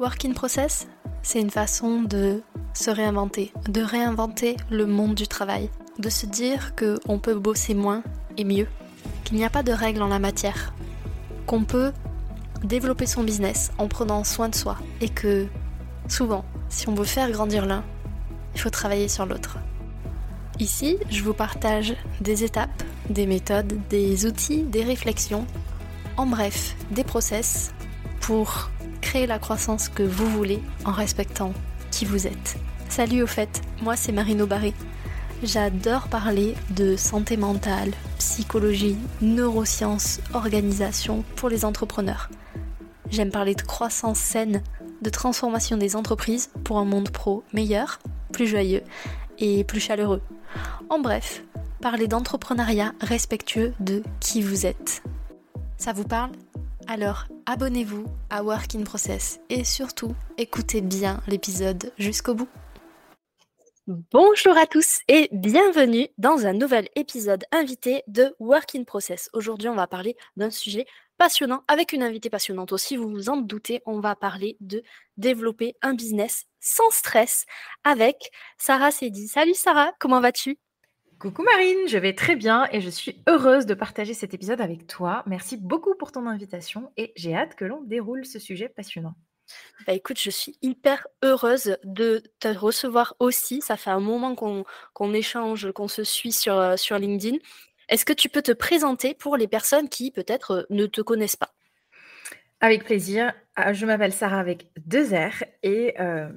Work in process, c'est une façon de se réinventer, de réinventer le monde du travail, de se dire qu'on peut bosser moins et mieux, qu'il n'y a pas de règles en la matière, qu'on peut développer son business en prenant soin de soi et que souvent, si on veut faire grandir l'un, il faut travailler sur l'autre. Ici, je vous partage des étapes, des méthodes, des outils, des réflexions, en bref, des process pour créer la croissance que vous voulez en respectant qui vous êtes. Salut au fait, moi c'est Marino Barré. J'adore parler de santé mentale, psychologie, neurosciences, organisation pour les entrepreneurs. J'aime parler de croissance saine, de transformation des entreprises pour un monde pro meilleur, plus joyeux et plus chaleureux. En bref, parler d'entrepreneuriat respectueux de qui vous êtes. Ça vous parle? Alors abonnez-vous à Work in Process et surtout écoutez bien l'épisode jusqu'au bout. Bonjour à tous et bienvenue dans un nouvel épisode invité de Work in Process. Aujourd'hui, on va parler d'un sujet passionnant avec une invitée passionnante aussi. Vous vous en doutez, on va parler de développer un business sans stress avec Sarah Sedi. Salut Sarah, comment vas-tu? Coucou Marine, je vais très bien et je suis heureuse de partager cet épisode avec toi. Merci beaucoup pour ton invitation et j'ai hâte que l'on déroule ce sujet passionnant. Bah écoute, je suis hyper heureuse de te recevoir aussi. Ça fait un moment qu'on échange, qu'on se suit sur, euh, sur LinkedIn. Est-ce que tu peux te présenter pour les personnes qui peut-être euh, ne te connaissent pas? Avec plaisir. Ah, je m'appelle Sarah avec deux R et euh,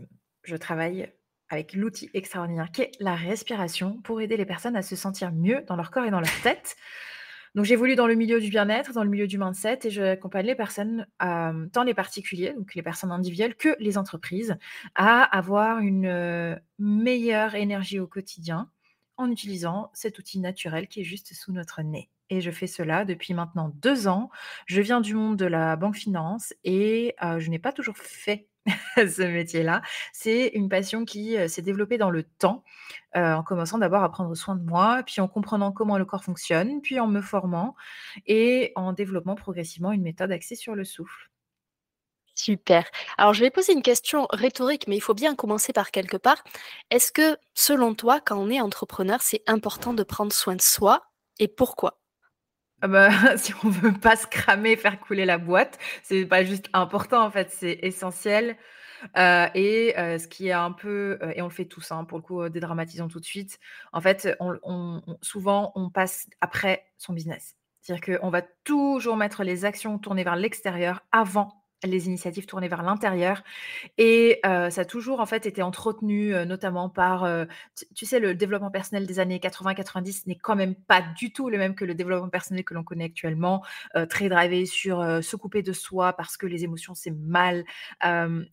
je travaille avec l'outil extraordinaire qui est la respiration pour aider les personnes à se sentir mieux dans leur corps et dans leur tête. Donc j'évolue dans le milieu du bien-être, dans le milieu du mindset et j'accompagne les personnes, euh, tant les particuliers, donc les personnes individuelles, que les entreprises, à avoir une euh, meilleure énergie au quotidien en utilisant cet outil naturel qui est juste sous notre nez. Et je fais cela depuis maintenant deux ans. Je viens du monde de la banque finance et euh, je n'ai pas toujours fait ce métier-là. C'est une passion qui s'est développée dans le temps, en commençant d'abord à prendre soin de moi, puis en comprenant comment le corps fonctionne, puis en me formant et en développant progressivement une méthode axée sur le souffle. Super. Alors, je vais poser une question rhétorique, mais il faut bien commencer par quelque part. Est-ce que, selon toi, quand on est entrepreneur, c'est important de prendre soin de soi et pourquoi? Ah bah, si on veut pas se cramer, faire couler la boîte, c'est pas juste important en fait, c'est essentiel. Euh, et euh, ce qui est un peu, euh, et on le fait tous, hein, pour le coup, dédramatisons tout de suite. En fait, souvent, on passe après son business. C'est-à-dire qu'on va toujours mettre les actions tournées vers l'extérieur avant les initiatives tournées vers l'intérieur. Et ça a toujours en fait été entretenu, notamment par, tu, sais, le développement personnel des années 80-90 n'est quand même pas du tout le même que le développement personnel que l'on connaît actuellement, très drivé sur se couper de soi parce que les émotions c'est mal,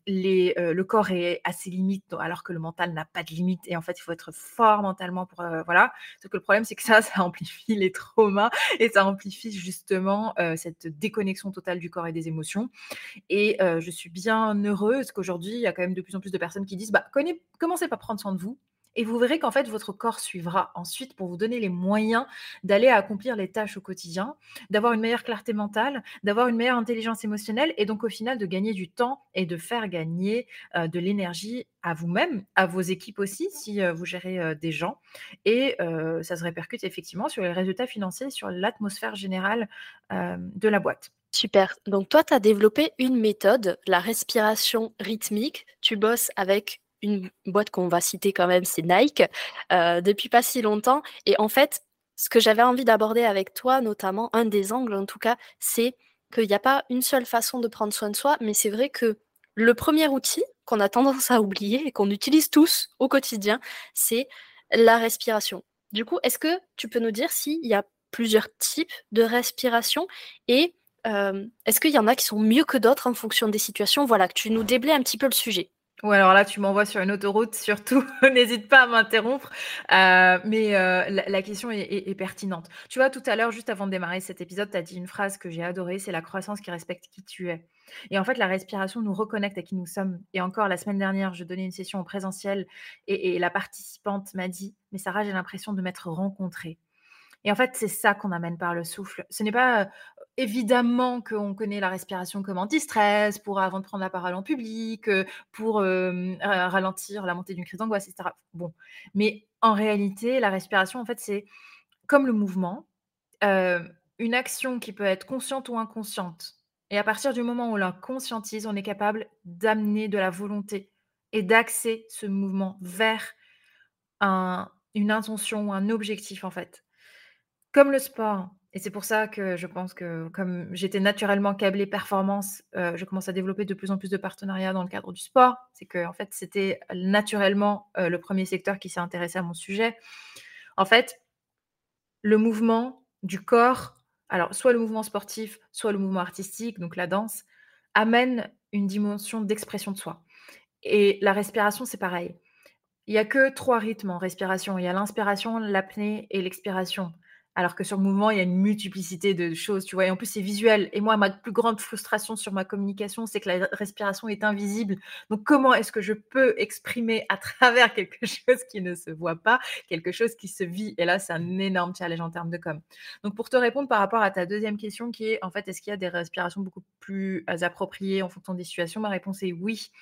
les, le corps est à ses limites alors que le mental n'a pas de limites et en fait il faut être fort mentalement pour voilà. Sauf que le problème c'est que ça, ça amplifie les traumas et ça amplifie justement cette déconnexion totale du corps et des émotions. Et je suis bien heureuse qu'aujourd'hui, il y a quand même de plus en plus de personnes qui disent bah, commencez par prendre soin de vous. Et vous verrez qu'en fait, votre corps suivra ensuite pour vous donner les moyens d'aller accomplir les tâches au quotidien, d'avoir une meilleure clarté mentale, d'avoir une meilleure intelligence émotionnelle et donc au final de gagner du temps et de faire gagner de l'énergie à vous-même, à vos équipes aussi, si vous gérez des gens. Et ça se répercute effectivement sur les résultats financiers, sur l'atmosphère générale de la boîte. Super. Donc toi, tu as développé une méthode, la respiration rythmique. Tu bosses avec une boîte qu'on va citer quand même, c'est Nike, euh, depuis pas si longtemps. Et en fait, ce que j'avais envie d'aborder avec toi, notamment, un des angles en tout cas, c'est qu'il n'y a pas une seule façon de prendre soin de soi, mais c'est vrai que le premier outil qu'on a tendance à oublier et qu'on utilise tous au quotidien, c'est la respiration. Du coup, est-ce que tu peux nous dire s'il y a plusieurs types de respiration et est-ce qu'il y en a qui sont mieux que d'autres en fonction des situations? Voilà, que tu nous déblais un petit peu le sujet. Ouais, alors là, tu m'envoies sur une autoroute, surtout, n'hésite pas à m'interrompre. Euh, mais euh, la, question est, pertinente. Tu vois, tout à l'heure, juste avant de démarrer cet épisode, tu as dit une phrase que j'ai adorée, c'est la croissance qui respecte qui tu es. Et en fait, la respiration nous reconnecte à qui nous sommes. Et encore, la semaine dernière, je donnais une session en présentiel et, et la participante m'a dit, mais Sarah, j'ai l'impression de m'être rencontrée. Et en fait, c'est ça qu'on amène par le souffle. Ce n'est pas évidemment qu'on connaît la respiration comme anti-stress, pour avant de prendre la parole en public, pour, ralentir la montée d'une crise d'angoisse et Bon, mais en réalité, la respiration, en fait, c'est comme le mouvement, une action qui peut être consciente ou inconsciente. Et à partir du moment où on la conscientise, on est capable d'amener de la volonté et d'axer ce mouvement vers un une intention ou un objectif, en fait. Comme le sport et c'est pour ça que je pense que comme j'étais naturellement câblée performance, heu, je commence à développer de plus en plus de partenariats dans le cadre du sport. C'est qu'en fait, c'était naturellement, heu, le premier secteur qui s'est intéressé à mon sujet. En fait, le mouvement du corps, alors soit le mouvement sportif, soit le mouvement artistique, donc la danse, amène une dimension d'expression de soi et la respiration, c'est pareil. Il y a que 3 rythmes en respiration. Il y a l'inspiration, l'apnée et l'expiration. Alors que sur mouvement, il y a une multiplicité de choses, tu vois? Et en plus, c'est visuel. Et moi, ma plus grande frustration sur ma communication, c'est que la respiration est invisible. Donc, comment est-ce que je peux exprimer à travers quelque chose qui ne se voit pas, quelque chose qui se vit? Et là, c'est un énorme challenge en termes de com. Donc, pour te répondre par rapport à ta deuxième question qui est, en fait, est-ce qu'il y a des respirations beaucoup plus euh, appropriées en fonction des situations? Ma réponse est oui.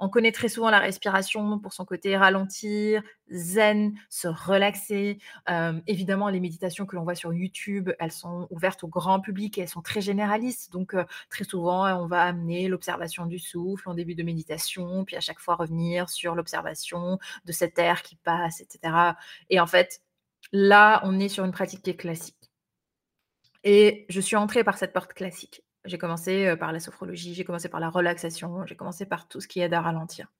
On connaît très souvent la respiration pour son côté ralentir, zen, se relaxer. Euh, évidemment, les méditations que l'on voit sur YouTube, elles sont ouvertes au grand public et elles sont très généralistes. Donc, euh, très souvent, on va amener l'observation du souffle en début de méditation, puis à chaque fois revenir sur l'observation de cet air qui passe, etc. Et en fait, là, on est sur une pratique qui est classique. Et je suis entrée par cette porte classique. J'ai commencé euh, par la sophrologie, j'ai commencé par la relaxation, j'ai commencé par tout ce qui aide à ralentir.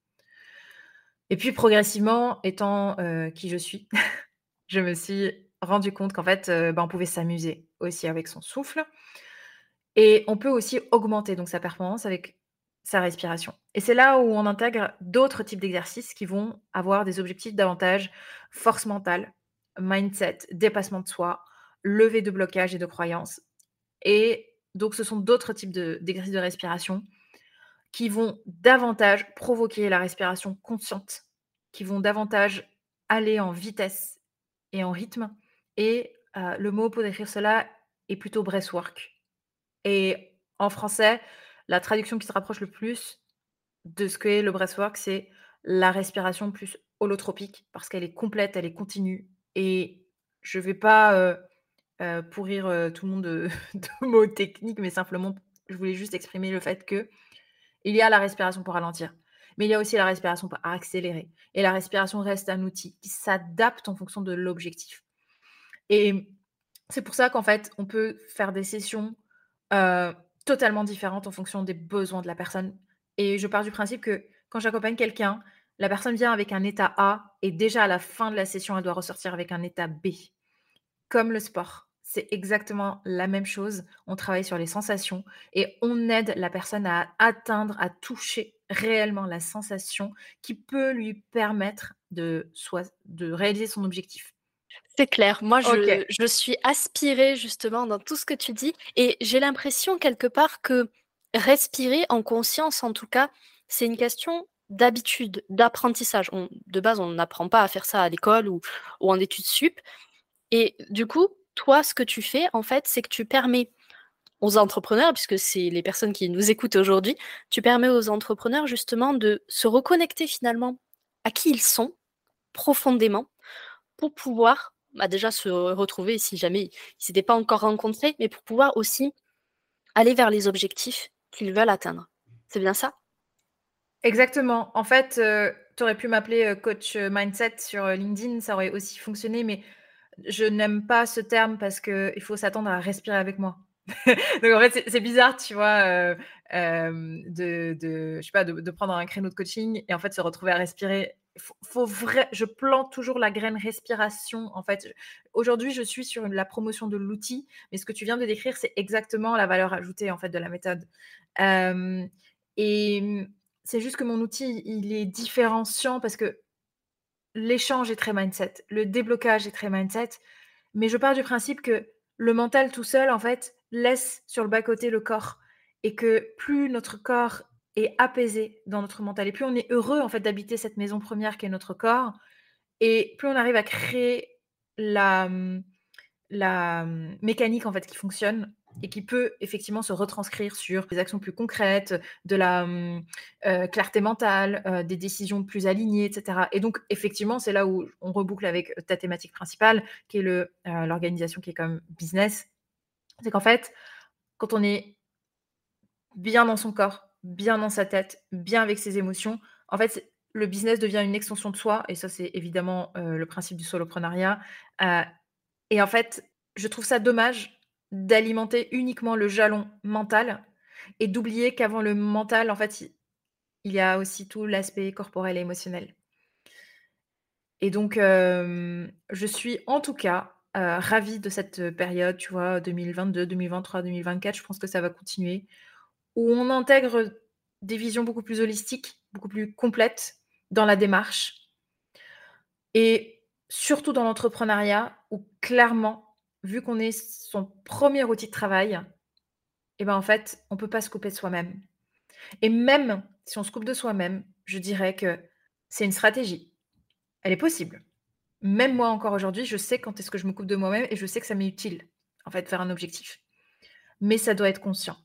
Et puis progressivement, étant euh, qui je suis, je me suis rendu compte qu'en fait, euh, ben, on pouvait s'amuser aussi avec son souffle et on peut aussi augmenter donc sa performance avec sa respiration. Et c'est là où on intègre d'autres types d'exercices qui vont avoir des objectifs davantage force mentale, mindset, dépassement de soi, levée de blocage et de croyances. Et donc, ce sont d'autres types d'exercices de respiration qui vont davantage provoquer la respiration consciente, qui vont davantage aller en vitesse et en rythme et le mot pour décrire cela est plutôt breathwork et en français, la traduction qui se rapproche le plus de ce qu'est le breathwork, c'est la respiration plus holotropique parce qu'elle est complète, elle est continue. Et je vais pas, pourrir, tout le monde de de mots techniques, mais simplement je voulais juste exprimer le fait qu'il y a la respiration pour ralentir, mais il y a aussi la respiration pour accélérer. Et la respiration reste un outil qui s'adapte en fonction de l'objectif. Et c'est pour ça qu'en fait, on peut faire des sessions, totalement différentes en fonction des besoins de la personne et je pars du principe que quand j'accompagne quelqu'un, la personne vient avec un état A et déjà à la fin de la session, elle doit ressortir avec un état B. Comme le sport, c'est exactement la même chose. On travaille sur les sensations et on aide la personne à atteindre, à toucher réellement la sensation qui peut lui permettre de réaliser son objectif. C'est clair. Moi, je, suis aspirée justement dans tout ce que tu dis et j'ai l'impression quelque part que respirer en conscience, en tout cas, c'est une question d'habitude, d'apprentissage. de base, on n'apprend pas à faire ça à l'école ou, ou en études sup. Et du coup, toi, ce que tu fais, en fait, c'est que tu permets aux entrepreneurs, puisque c'est les personnes qui nous écoutent aujourd'hui, tu permets aux entrepreneurs justement de se reconnecter finalement à qui ils sont profondément pour pouvoir bah, déjà se retrouver si jamais ils ne s'étaient pas encore rencontrés, mais pour pouvoir aussi aller vers les objectifs qu'ils veulent atteindre. C'est bien ça? Exactement. En fait, tu aurais pu m'appeler coach mindset sur LinkedIn, ça aurait aussi fonctionné, mais je n'aime pas ce terme parce qu'il faut s'attendre à respirer avec moi. Donc en fait, c'est bizarre, tu vois, de, de, prendre un créneau de coaching et en fait se retrouver à respirer faut, vrai, je plante toujours la graine respiration. En fait, aujourd'hui, je suis sur la promotion de l'outil, mais ce que tu viens de décrire, c'est exactement la valeur ajoutée en fait de la méthode. et c'est juste que mon outil, il est différenciant parce que l'échange est très mindset, le déblocage est très mindset, mais je pars du principe que le mental tout seul, en fait, laisse sur le bas-côté le corps et que plus notre corps et apaisé dans notre mental. Et plus on est heureux en fait d'habiter cette maison première qui est notre corps, et plus on arrive à créer la, la mécanique en fait qui fonctionne, et qui peut effectivement se retranscrire sur des actions plus concrètes, de la euh, clarté mentale, euh, des décisions plus alignées, etc. Et donc, effectivement, c'est là où on reboucle avec ta thématique principale, qui est l'organisation qui est comme business. C'est qu'en fait, quand on est bien dans son corps, bien dans sa tête, bien avec ses émotions, en fait, le business devient une extension de soi, et ça, c'est évidemment le principe du soloprenariat. et en fait, je trouve ça dommage d'alimenter uniquement le jalon mental et d'oublier qu'avant le mental, en fait, il y a aussi tout l'aspect corporel et émotionnel. Et donc, je suis en tout cas ravie de cette période, tu vois, 2022, 2023, 2024. Je pense que ça va continuer, où on intègre des visions beaucoup plus holistiques, beaucoup plus complètes, dans la démarche. Et surtout dans l'entrepreneuriat, où clairement, vu qu'on est son premier outil de travail, eh ben en fait, on ne peut pas se couper de soi-même. Et même si on se coupe de soi-même, je dirais que c'est une stratégie. Elle est possible. Même moi encore aujourd'hui, je sais quand est-ce que je me coupe de moi-même et je sais que ça m'est utile, en fait, faire un objectif. Mais ça doit être conscient.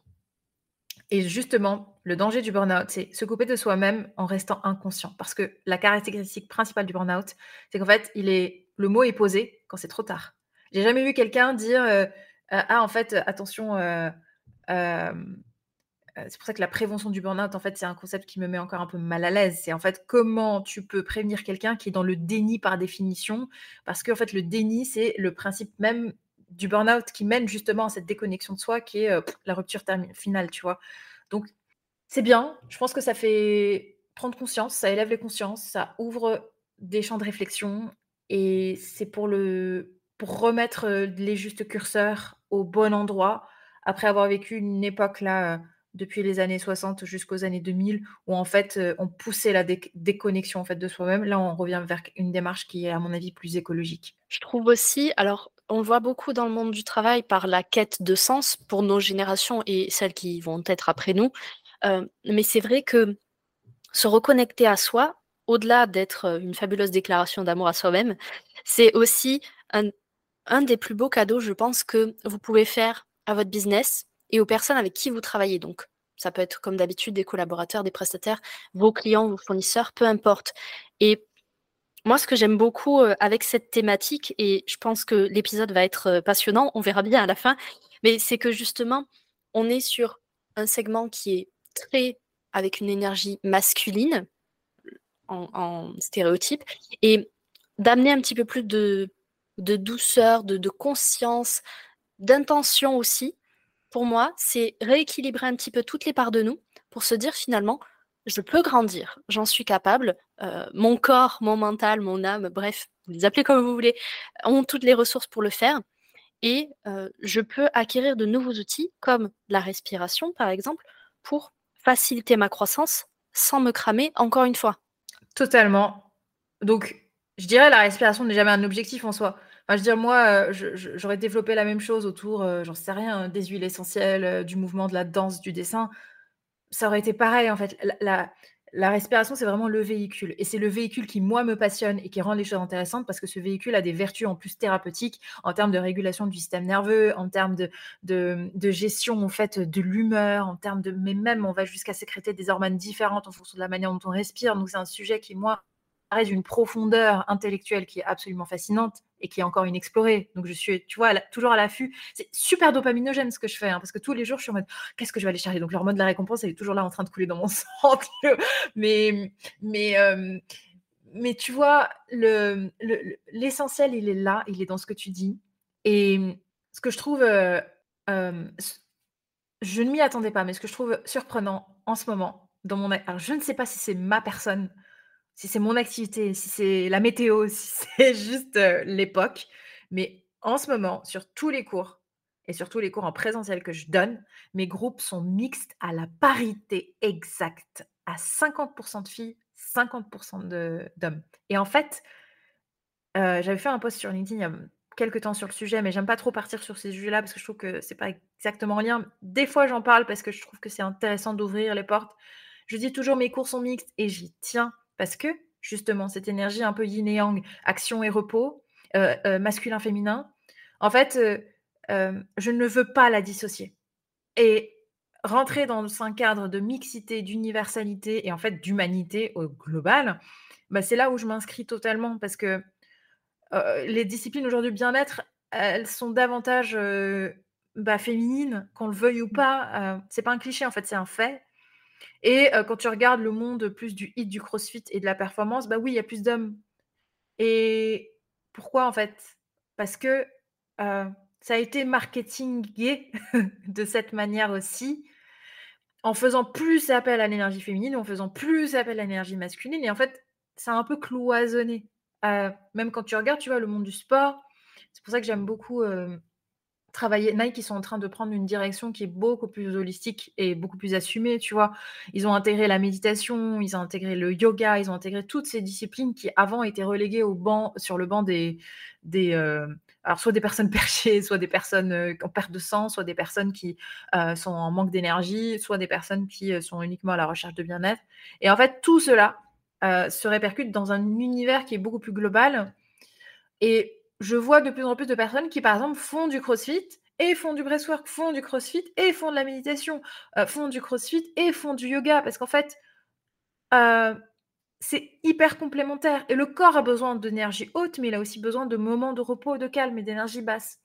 Et justement, le danger du burn-out, c'est se couper de soi-même en restant inconscient. Parce que la caractéristique principale du burn-out, c'est qu'en fait, le mot est posé quand c'est trop tard. J'ai jamais vu quelqu'un dire euh, euh, Ah, en fait, attention, euh, c'est pour ça que la prévention du burn-out, en fait, c'est un concept qui me met encore un peu mal à l'aise. C'est en fait comment tu peux prévenir quelqu'un qui est dans le déni par définition? Parce que, en fait, le déni, c'est le principe même du burn-out qui mène justement à cette déconnexion de soi qui est la rupture finale, tu vois. Donc, c'est bien. Je pense que ça fait prendre conscience, ça élève les consciences, ça ouvre des champs de réflexion et c'est pour le pour remettre les justes curseurs au bon endroit après avoir vécu une époque là depuis les années 60 jusqu'aux années 2000 où en fait on poussait la déconnexion en fait de soi-même. Là, on revient vers une démarche qui est à mon avis plus écologique. Je trouve aussi alors on le voit beaucoup dans le monde du travail par la quête de sens pour nos générations et celles qui vont être après nous. Euh, mais c'est vrai que se reconnecter à soi, au-delà d'être euh, une fabuleuse déclaration d'amour à soi-même, c'est aussi un, des plus beaux cadeaux, je pense, que vous pouvez faire à votre business et aux personnes avec qui vous travaillez. Donc, ça peut être comme d'habitude des collaborateurs, des prestataires, vos clients, vos fournisseurs, peu importe. Moi, ce que j'aime beaucoup avec cette thématique, et je pense que l'épisode va être passionnant, on verra bien à la fin, mais c'est que justement, on est sur un segment qui est très avec une énergie masculine en, stéréotype, et d'amener un petit peu plus de, douceur, de, de conscience, d'intention aussi. Pour moi, c'est rééquilibrer un petit peu toutes les parts de nous pour se dire finalement, je peux grandir, j'en suis capable. Euh, mon corps, mon mental, mon âme, bref, vous les appelez comme vous voulez, ont toutes les ressources pour le faire. Et euh, je peux acquérir de nouveaux outils, comme la respiration, par exemple, pour faciliter ma croissance sans me cramer encore une fois. Totalement. Donc, je dirais la respiration n'est jamais un objectif en soi. Je veux dire, moi, euh, j'aurais développé la même chose autour, j'en sais rien, des huiles essentielles, du mouvement, de la danse, du dessin ça aurait été pareil en fait. La, respiration, c'est vraiment le véhicule. Et c'est le véhicule qui, moi, me passionne et qui rend les choses intéressantes parce que ce véhicule a des vertus en plus thérapeutiques en termes de régulation du système nerveux, en termes de, de, gestion en fait de l'humeur, en termes de. Mais même, on va jusqu'à sécréter des hormones différentes en fonction de la manière dont on respire. Donc, c'est un sujet qui, moi, d'une profondeur intellectuelle qui est absolument fascinante et qui est encore inexplorée. Donc je suis, tu vois, toujours à l'affût. C'est super dopaminogène ce que je fais, hein, parce que tous les jours je suis en mode, qu'est-ce que je vais aller chercher? Donc l'hormone de la récompense, elle est toujours là en train de couler dans mon sang. mais, mais, euh, mais tu vois, l'essentiel, le, il est là, il est dans ce que tu dis. Et ce que je trouve, euh, euh, je ne m'y attendais pas, mais ce que je trouve surprenant en ce moment, dans mon, alors je ne sais pas si c'est ma personne si c'est mon activité, si c'est la météo, si c'est juste l'époque. Mais en ce moment, sur tous les cours, et surtout les cours en présentiel que je donne, mes groupes sont mixtes à la parité exacte, à 50% de filles, 50% d'hommes. Et en fait, j'avais fait un post sur LinkedIn il y a quelques temps sur le sujet, mais j'aime pas trop partir sur ces sujets-là parce que je trouve que c'est pas exactement en lien. Des fois, j'en parle parce que je trouve que c'est intéressant d'ouvrir les portes. Je dis toujours mes cours sont mixtes et j'y tiens parce que justement, cette énergie un peu yin et yang, action et repos, euh, euh, masculin-féminin, en fait, je ne veux pas la dissocier. Et rentrer dans un cadre de mixité, d'universalité et en fait d'humanité au global, bah, c'est là où je m'inscris totalement parce que les disciplines aujourd'hui bien-être, elles sont davantage bah, féminines, qu'on le veuille ou mmh. pas. c'est pas un cliché en fait, c'est un fait. Et quand tu regardes le monde plus du hit, du crossfit et de la performance, bah oui, il y a plus d'hommes. Et pourquoi en fait? Parce que ça a été marketingé de cette manière aussi, en faisant plus appel à l'énergie féminine, en faisant plus appel à l'énergie masculine. Et en fait, c'est un peu cloisonné. même quand tu regardes, tu vois, le monde du sport, c'est pour ça que j'aime beaucoup travailler. Nike, ils sont en train de prendre une direction qui est beaucoup plus holistique et beaucoup plus assumée, tu vois. Ils ont intégré la méditation, ils ont intégré le yoga, ils ont intégré toutes ces disciplines qui avant étaient reléguées au banc, sur le banc des, des alors soit des personnes perchées, soit des personnes en perte de sang, soit des personnes qui sont en manque d'énergie, soit des personnes qui sont uniquement à la recherche de bien-être. Et en fait, tout cela se répercute dans un univers qui est beaucoup plus global. Et je vois de plus en plus de personnes qui, par exemple, font du crossfit et font du breathwork, font du crossfit et font de la méditation, euh, font du crossfit et font du yoga, parce qu'en fait, euh, c'est hyper complémentaire. Et le corps a besoin d'énergie haute, mais il a aussi besoin de moments de repos, de calme et d'énergie basse.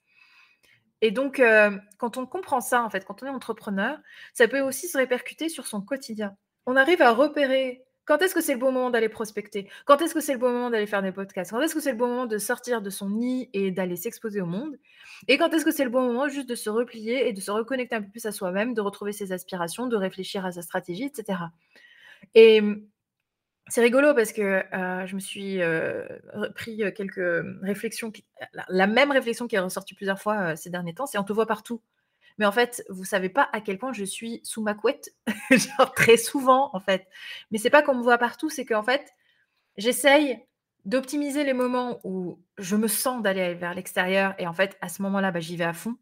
Et donc, euh, quand on comprend ça, en fait, quand on est entrepreneur, ça peut aussi se répercuter sur son quotidien. On arrive à repérer quand est-ce que c'est le bon moment d'aller prospecter? Quand est-ce que c'est le bon moment d'aller faire des podcasts? Quand est-ce que c'est le bon moment de sortir de son nid et d'aller s'exposer au monde? Et quand est-ce que c'est le bon moment juste de se replier et de se reconnecter un peu plus à soi-même, de retrouver ses aspirations, de réfléchir à sa stratégie, etc. Et mmh, c'est rigolo parce que euh, je me suis euh, pris euh, quelques réflexions, la même réflexion qui est ressortie plusieurs fois ces derniers temps, c'est on te voit partout. Mais en fait, vous savez pas à quel point je suis sous ma couette, genre très souvent en fait. Mais c'est pas qu'on me voit partout, c'est qu'en fait, j'essaye d'optimiser les moments où je me sens d'aller vers l'extérieur et en fait, à ce moment-là, bah, j'y vais à fond.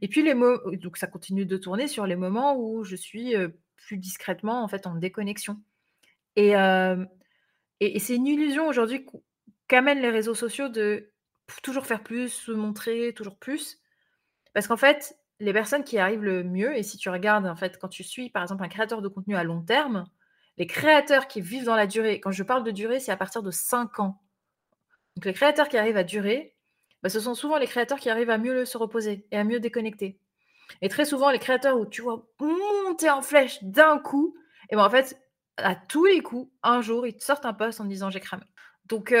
Et puis les mots, donc ça continue de tourner sur les moments où je suis plus discrètement en fait en déconnexion. Et, et, c'est une illusion aujourd'hui qu'amènent les réseaux sociaux de toujours faire plus, se montrer toujours plus. Parce qu'en fait, les personnes qui arrivent le mieux, et si tu regardes, en fait, quand tu suis, par exemple, un créateur de contenu à long terme, les créateurs qui vivent dans la durée, quand je parle de durée, c'est à partir de 5 ans. Donc, les créateurs qui arrivent à durer, bah, ce sont souvent les créateurs qui arrivent à mieux se reposer et à mieux déconnecter. Et très souvent, les créateurs où tu vois monter en flèche d'un coup, et ben en fait, à tous les coups, un jour, ils te sortent un poste en disant j'ai cramé. Donc,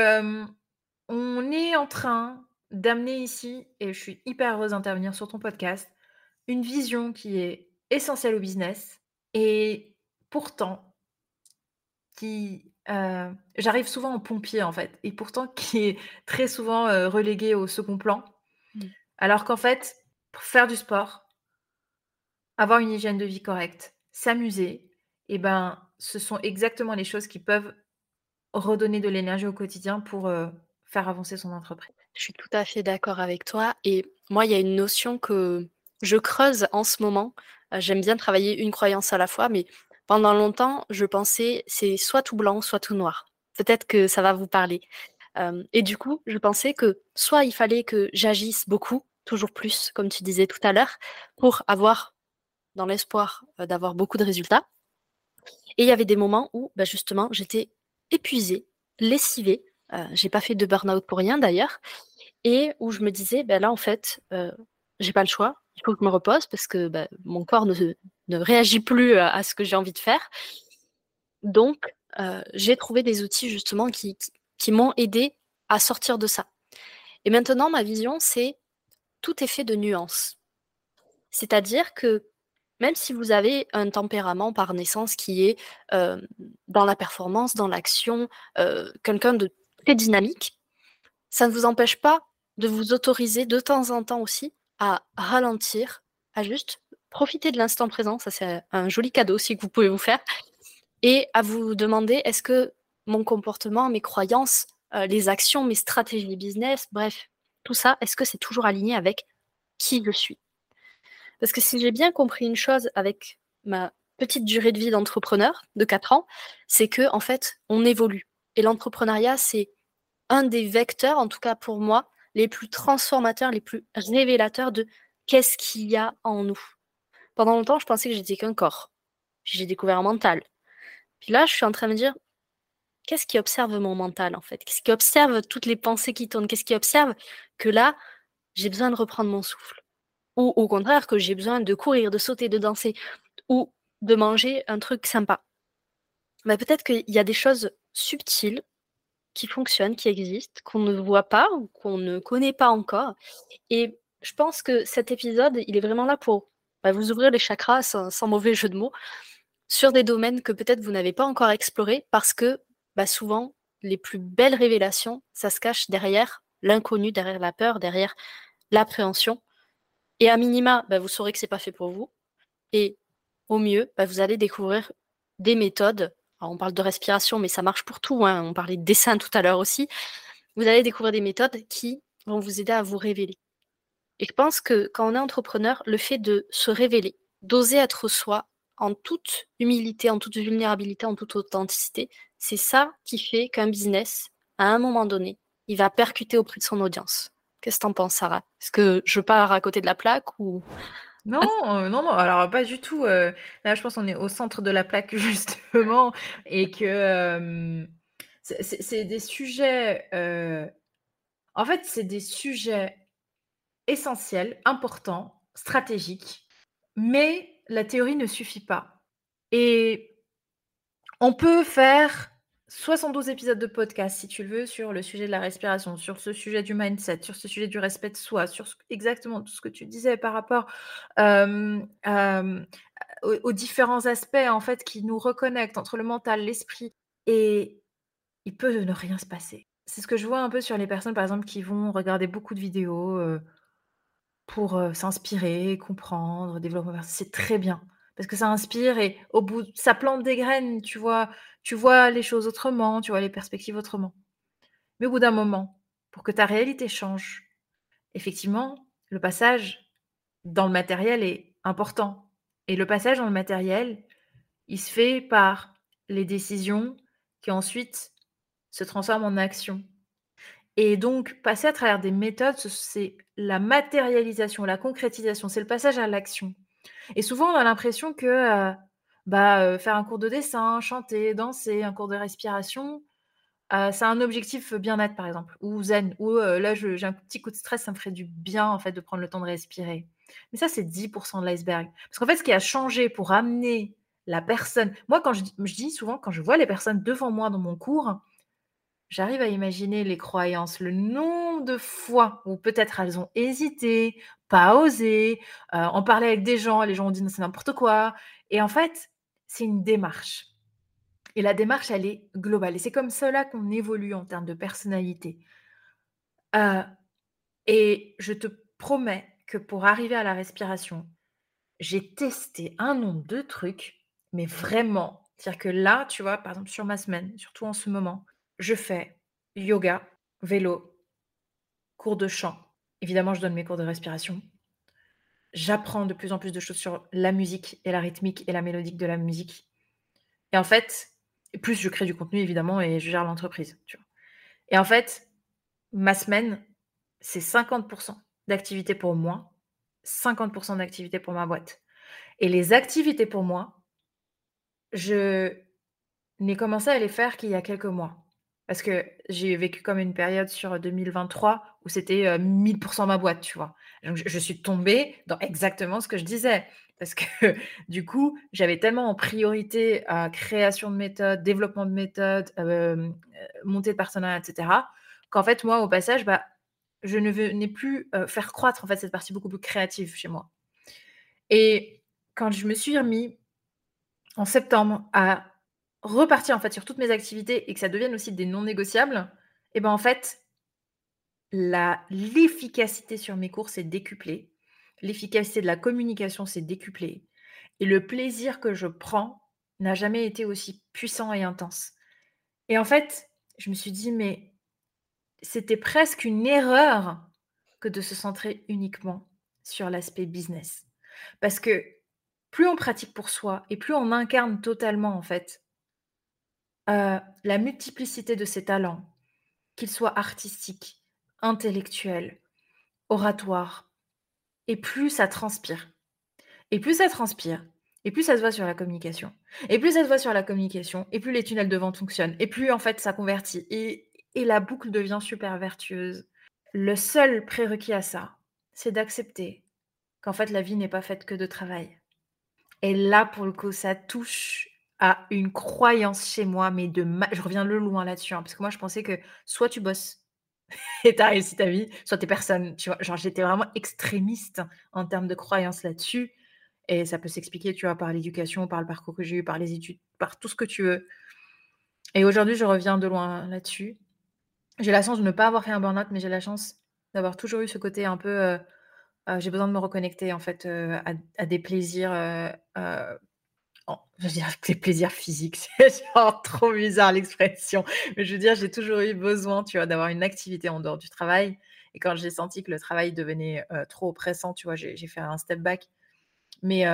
on est en train d'amener ici, et je suis hyper heureuse d'intervenir sur ton podcast, une vision qui est essentielle au business et pourtant qui euh, j'arrive souvent en pompier en fait et pourtant qui est très souvent euh, relégué au second plan mmh. alors qu'en fait pour faire du sport avoir une hygiène de vie correcte s'amuser et eh ben ce sont exactement les choses qui peuvent redonner de l'énergie au quotidien pour euh, faire avancer son entreprise. Je suis tout à fait d'accord avec toi et moi il y a une notion que je creuse en ce moment. Euh, j'aime bien travailler une croyance à la fois, mais pendant longtemps, je pensais c'est soit tout blanc, soit tout noir. Peut-être que ça va vous parler. Euh, et du coup, je pensais que soit il fallait que j'agisse beaucoup, toujours plus, comme tu disais tout à l'heure, pour avoir, dans l'espoir euh, d'avoir beaucoup de résultats. Et il y avait des moments où, bah, justement, j'étais épuisée, lessivée. j'ai pas fait de burn-out pour rien d'ailleurs. Et où je me disais, ben là, en fait, j'ai pas le choix il faut que je me repose parce que bah, mon corps ne, ne, réagit plus à, ce que j'ai envie de faire. Donc, euh, j'ai trouvé des outils justement qui, qui, m'ont aidé à sortir de ça. Et maintenant, ma vision, c'est tout est fait de nuances. C'est-à-dire que même si vous avez un tempérament par naissance qui est euh, dans la performance, dans l'action, euh, quelqu'un de très dynamique, ça ne vous empêche pas de vous autoriser de temps en temps aussi à ralentir, à juste profiter de l'instant présent, ça c'est un joli cadeau que vous pouvez vous faire, et à vous demander est-ce que mon comportement, mes croyances, euh, les actions, mes stratégies business, bref, tout ça, est-ce que c'est toujours aligné avec qui je suis? Parce que si j'ai bien compris une chose avec ma petite durée de vie d'entrepreneur de 4 ans, c'est que en fait, on évolue. Et l'entrepreneuriat, c'est un des vecteurs, en tout cas pour moi, les plus transformateurs, les plus révélateurs de qu'est-ce qu'il y a en nous. Pendant longtemps, je pensais que j'étais qu'un corps. J'ai découvert un mental. Puis là, je suis en train de me dire, qu'est-ce qui observe mon mental en fait? Qu'est-ce qui observe toutes les pensées qui tournent? Qu'est-ce qui observe que là, j'ai besoin de reprendre mon souffle? Ou au contraire, que j'ai besoin de courir, de sauter, de danser, ou de manger un truc sympa? Mais peut-être qu'il y a des choses subtiles qui fonctionnent, qui existent, qu'on ne voit pas ou qu'on ne connaît pas encore. Et je pense que cet épisode, il est vraiment là pour bah, vous ouvrir les chakras, sans, mauvais jeu de mots, sur des domaines que peut-être vous n'avez pas encore explorés, parce que bah, souvent, les plus belles révélations, ça se cache derrière l'inconnu, derrière la peur, derrière l'appréhension. Et à minima, bah, vous saurez que c'est pas fait pour vous. Et au mieux, vous allez découvrir des méthodes on parle de respiration, mais ça marche pour tout. Hein. On parlait de dessin tout à l'heure aussi. Vous allez découvrir des méthodes qui vont vous aider à vous révéler. Et je pense que quand on est entrepreneur, le fait de se révéler, d'oser être soi en toute humilité, en toute vulnérabilité, en toute authenticité, c'est ça qui fait qu'un business, à un moment donné, il va percuter auprès de son audience. Qu'est-ce que t'en penses, Sarah? Est-ce que je pars à côté de la plaque ou non, euh, non, non, alors pas du tout, euh, là, je pense qu'on est au centre de la plaque justement et que, c'est des sujets, euh, en fait, c'est des sujets essentiels, importants, stratégiques, mais la théorie ne suffit pas. Et on peut faire 72 épisodes de podcast, si tu le veux, sur le sujet de la respiration, sur ce sujet du mindset, sur ce sujet du respect de soi, sur exactement tout ce que tu disais par rapport aux, différents aspects en fait qui nous reconnectent entre le mental, l'esprit, et il peut ne rien se passer. C'est ce que je vois un peu sur les personnes, par exemple, qui vont regarder beaucoup de vidéos pour s'inspirer, comprendre, développer. C'est très bien parce que ça inspire et au bout, ça plante des graines, tu vois, tu vois les choses autrement, tu vois les perspectives autrement. Mais au bout d'un moment, pour que ta réalité change, effectivement, le passage dans le matériel est important. Et le passage dans le matériel, il se fait par les décisions qui ensuite se transforment en actions. Et donc, passer à travers des méthodes, c'est la matérialisation, la concrétisation, c'est le passage à l'action. Et souvent, on a l'impression que, bah, faire un cours de dessin, chanter, danser, un cours de respiration, c'est un objectif, bien-être, par exemple, ou zen, ou là, j'ai un petit coup de stress, ça me ferait du bien, en fait, de prendre le temps de respirer. Mais ça, c'est 10% de l'iceberg. Parce qu'en fait, ce qui a changé pour amener la personne moi, quand je je dis souvent, quand je vois les personnes devant moi dans mon cours J'arrive à imaginer les croyances, le nombre de fois où peut-être elles ont hésité, pas osé, euh, en parler avec des gens, les gens ont dit: c'est n'importe quoi» et en fait, c'est une démarche et la démarche, elle est globale et c'est comme cela qu'on évolue en termes de personnalité. Euh, et je te promets que pour arriver à la respiration, j'ai testé un nombre de trucs, mais vraiment, c'est-à-dire que là, tu vois, par exemple sur ma semaine, surtout en ce moment je fais yoga, vélo, cours de chant. Évidemment, je donne mes cours de respiration. J'apprends de plus en plus de choses sur la musique et la rythmique et la mélodique de la musique. Et en fait, plus je crée du contenu évidemment et je gère l'entreprise. Et en fait, ma semaine, c'est 50% d'activité pour moi, 50% d'activité pour ma boîte. Et les activités pour moi, je n'ai commencé à les faire qu'il y a quelques mois. Parce que j'ai vécu comme une période sur 2023 où c'était 1000% ma boîte, tu vois. Donc je, suis tombée dans exactement ce que je disais. Parce que du coup, j'avais tellement en priorité à création de méthodes, développement de méthodes, montée de partenariat, etc., qu'en fait, moi, au passage, bah, je ne venais plus faire croître en fait cette partie beaucoup plus créative chez moi. Et quand je me suis remis en septembre à repartir en fait sur toutes mes activités et que ça devienne aussi des non négociables, et ben en fait, l'efficacité sur mes cours s'est décuplée. L'efficacité de la communication s'est décuplée. Et le plaisir que je prends n'a jamais été aussi puissant et intense. Et en fait, je me suis dit, mais c'était presque une erreur que de se centrer uniquement sur l'aspect business. Parce que plus on pratique pour soi et plus on incarne totalement, en fait, la multiplicité de ses talents, qu'ils soient artistiques, intellectuels, oratoires, et plus ça transpire. Et plus ça transpire, et plus ça se voit sur la communication. Et plus ça se voit sur la communication, et plus les tunnels de vente fonctionnent, et plus en fait ça convertit. Et, et la boucle devient super vertueuse. Le seul prérequis à ça, c'est d'accepter qu'en fait la vie n'est pas faite que de travail. Et là, pour le coup, ça touche à une croyance chez moi, mais de je reviens le loin là-dessus, hein, parce que moi je pensais que soit tu bosses et tu as réussi ta vie, soit tu es personne. Tu vois, genre j'étais vraiment extrémiste en termes de croyance là-dessus. Et ça peut s'expliquer, tu vois, par l'éducation, par le parcours que j'ai eu, par les études, par tout ce que tu veux. Et aujourd'hui, je reviens de loin là-dessus. J'ai la chance de ne pas avoir fait un burn-out, mais j'ai la chance d'avoir toujours eu ce côté un peu. Euh, euh, j'ai besoin de me reconnecter, en fait, euh, à, des plaisirs. Je veux dire, des plaisirs physiques. C'est genre trop bizarre l'expression. Mais je veux dire, j'ai toujours eu besoin, tu vois, d'avoir une activité en dehors du travail. Et quand j'ai senti que le travail devenait trop oppressant, tu vois, j'ai fait un step back. Mais,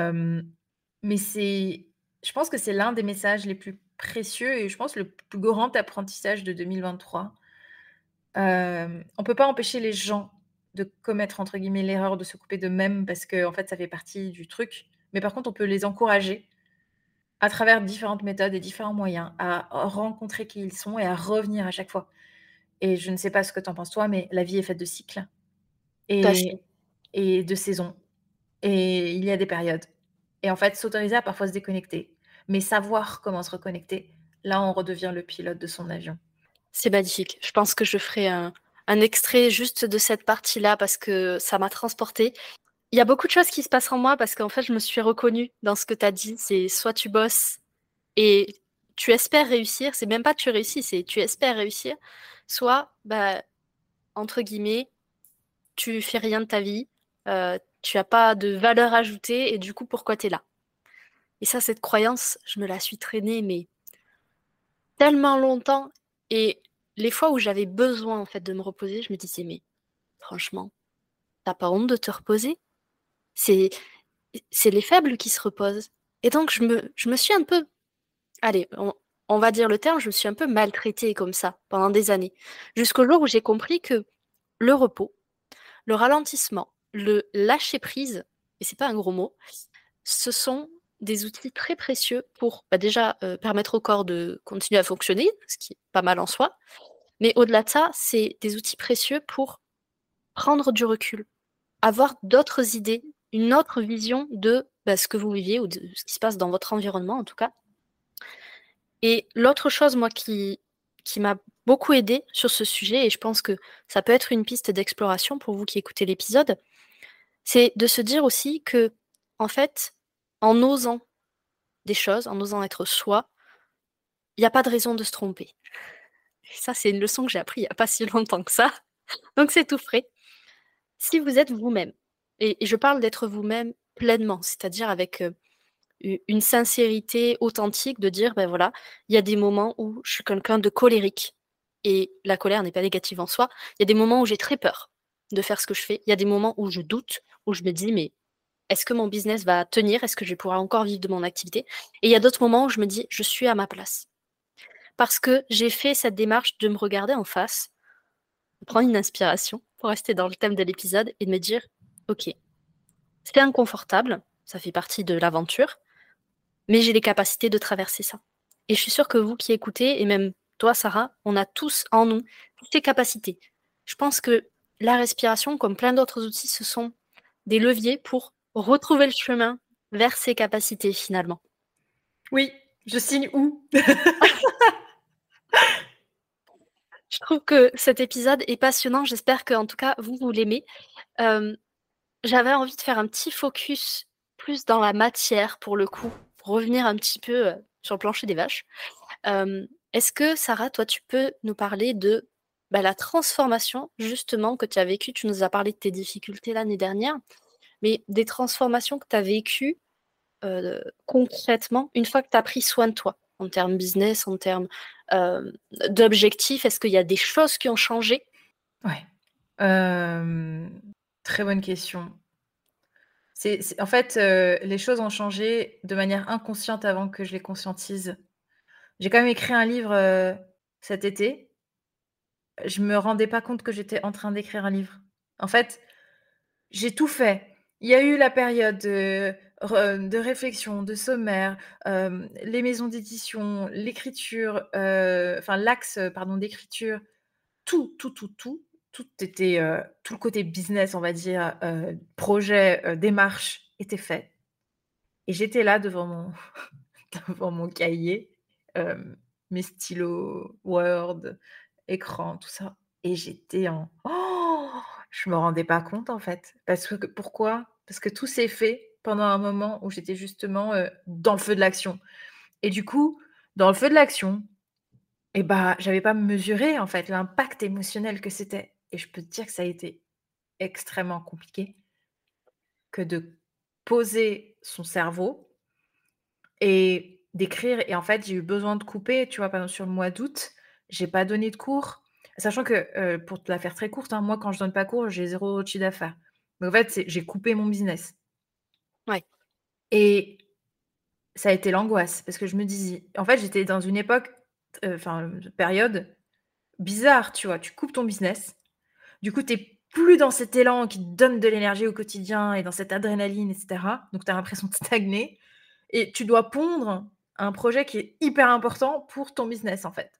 mais c'est, je pense que c'est l'un des messages les plus précieux et je pense le plus grand apprentissage de 2023. on ne peut pas empêcher les gens de commettre entre guillemets l'erreur de se couper d'eux-mêmes parce que en fait ça fait partie du truc. Mais par contre, on peut les encourager à travers différentes méthodes et différents moyens à rencontrer qui ils sont et à revenir à chaque fois. Et je ne sais pas ce que tu en penses toi, mais la vie est faite de cycles et, et de saisons. Et il y a des périodes. Et en fait, s'autoriser à parfois se déconnecter, mais savoir comment se reconnecter, là, on redevient le pilote de son avion. C'est magnifique. Je pense que je ferai un, extrait juste de cette partie-là parce que ça m'a transporté. Il y a beaucoup de choses qui se passent en moi parce qu'en fait, je me suis reconnue dans ce que tu as dit. C'est soit tu bosses et tu espères réussir, c'est même pas tu réussis, c'est tu espères réussir, soit, bah, entre guillemets, tu fais rien de ta vie, euh, tu n'as pas de valeur ajoutée et du coup, pourquoi tu es là? Et ça, cette croyance, je me la suis traînée, mais tellement longtemps. Et les fois où j'avais besoin en fait de me reposer, je me disais, mais franchement, t'as pas honte de te reposer? C'est les faibles qui se reposent. Et donc, je me, suis un peu, allez, on, on va dire le terme, je me suis un peu maltraitée comme ça pendant des années. Jusqu'au jour où j'ai compris que le repos, le ralentissement, le lâcher prise, et c'est pas un gros mot, ce sont des outils très précieux pour bah, déjà euh, permettre au corps de continuer à fonctionner, ce qui est pas mal en soi. Mais au-delà de ça, c'est des outils précieux pour prendre du recul, avoir d'autres idées, une autre vision de bah, ce que vous viviez ou de ce qui se passe dans votre environnement en tout cas. Et l'autre chose, moi, qui, qui m'a beaucoup aidé sur ce sujet, et je pense que ça peut être une piste d'exploration pour vous qui écoutez l'épisode, c'est de se dire aussi que, en fait, en osant des choses, en osant être soi, il n'y a pas de raison de se tromper. ça, c'est une leçon que j'ai appris il n'y a pas si longtemps que ça. Donc c'est tout frais. Si vous êtes vous-même, et, je parle d'être vous-même pleinement, c'est-à-dire avec une sincérité authentique, de dire, ben voilà, il y a des moments où je suis quelqu'un de colérique, et la colère n'est pas négative en soi, il y a des moments où j'ai très peur de faire ce que je fais, il y a des moments où je doute, où je me dis, mais est-ce que mon business va tenir? Est-ce que je pouvoir encore vivre de mon activité? Et il y a d'autres moments où je me dis, je suis à ma place. Parce que j'ai fait cette démarche de me regarder en face, de prendre une inspiration pour rester dans le thème de l'épisode et de me dire, ok, c'est inconfortable, ça fait partie de l'aventure, mais j'ai les capacités de traverser ça. Et je suis sûre que vous qui écoutez, et même toi, Sarah, on a tous en nous ces capacités. Je pense que la respiration, comme plein d'autres outils, ce sont des leviers pour retrouver le chemin vers ses capacités finalement. Oui, je signe où? Je trouve que cet épisode est passionnant. J'espère que, en tout cas, vous, vous l'aimez. Euh, j'avais envie de faire un petit focus plus dans la matière pour le coup, pour revenir un petit peu euh, sur le plancher des vaches. Est-ce que, Sarah, toi, tu peux nous parler de bah, la transformation justement que tu as vécue? Tu nous as parlé de tes difficultés l'année dernière mais des transformations que tu as vécues euh, concrètement une fois que tu as pris soin de toi, en termes business, en termes d'objectifs? Est-ce qu'il y a des choses qui ont changé? Ouais. Très bonne question. C'est, en fait, les choses ont changé de manière inconsciente avant que je les conscientise. J'ai quand même écrit un livre cet été. Je me rendais pas compte que j'étais en train d'écrire un livre. En fait, j'ai tout fait Il y a eu la période de, réflexion, de sommaire, les maisons d'édition, l'écriture, enfin l'axe, pardon, d'écriture, tout, tout, tout, tout, tout était, tout le côté business, on va dire, projet, démarche était fait. Et j'étais là devant mon, cahier, mes stylos, Word, écran, tout ça. Et j'étais en oh! Je me rendais pas compte en fait. Parce que pourquoi? Parce que tout s'est fait pendant un moment où j'étais justement, dans le feu de l'action. Et du coup, dans le feu de l'action et bah, j'avais pas mesuré en fait l'impact émotionnel que c'était et je peux te dire que ça a été extrêmement compliqué que de poser son cerveau et d'écrire et en fait, j'ai eu besoin de couper, tu vois? Par exemple, sur le mois d'août, j'ai pas donné de cours Sachant que, pour te la faire très courte, hein, moi, quand je donne pas cours, j'ai zéro chiffre d'affaires. Mais en fait, j'ai coupé mon business. Ouais. Et ça a été l'angoisse parce que je me disais en fait, j'étais dans une époque, enfin, période bizarre, tu vois? Tu coupes ton business, du coup, tu es plus dans cet élan qui te donne de l'énergie au quotidien et dans cette adrénaline et cetera, donc tu as l'impression de stagner. Et tu dois pondre un projet qui est hyper important pour ton business, en fait.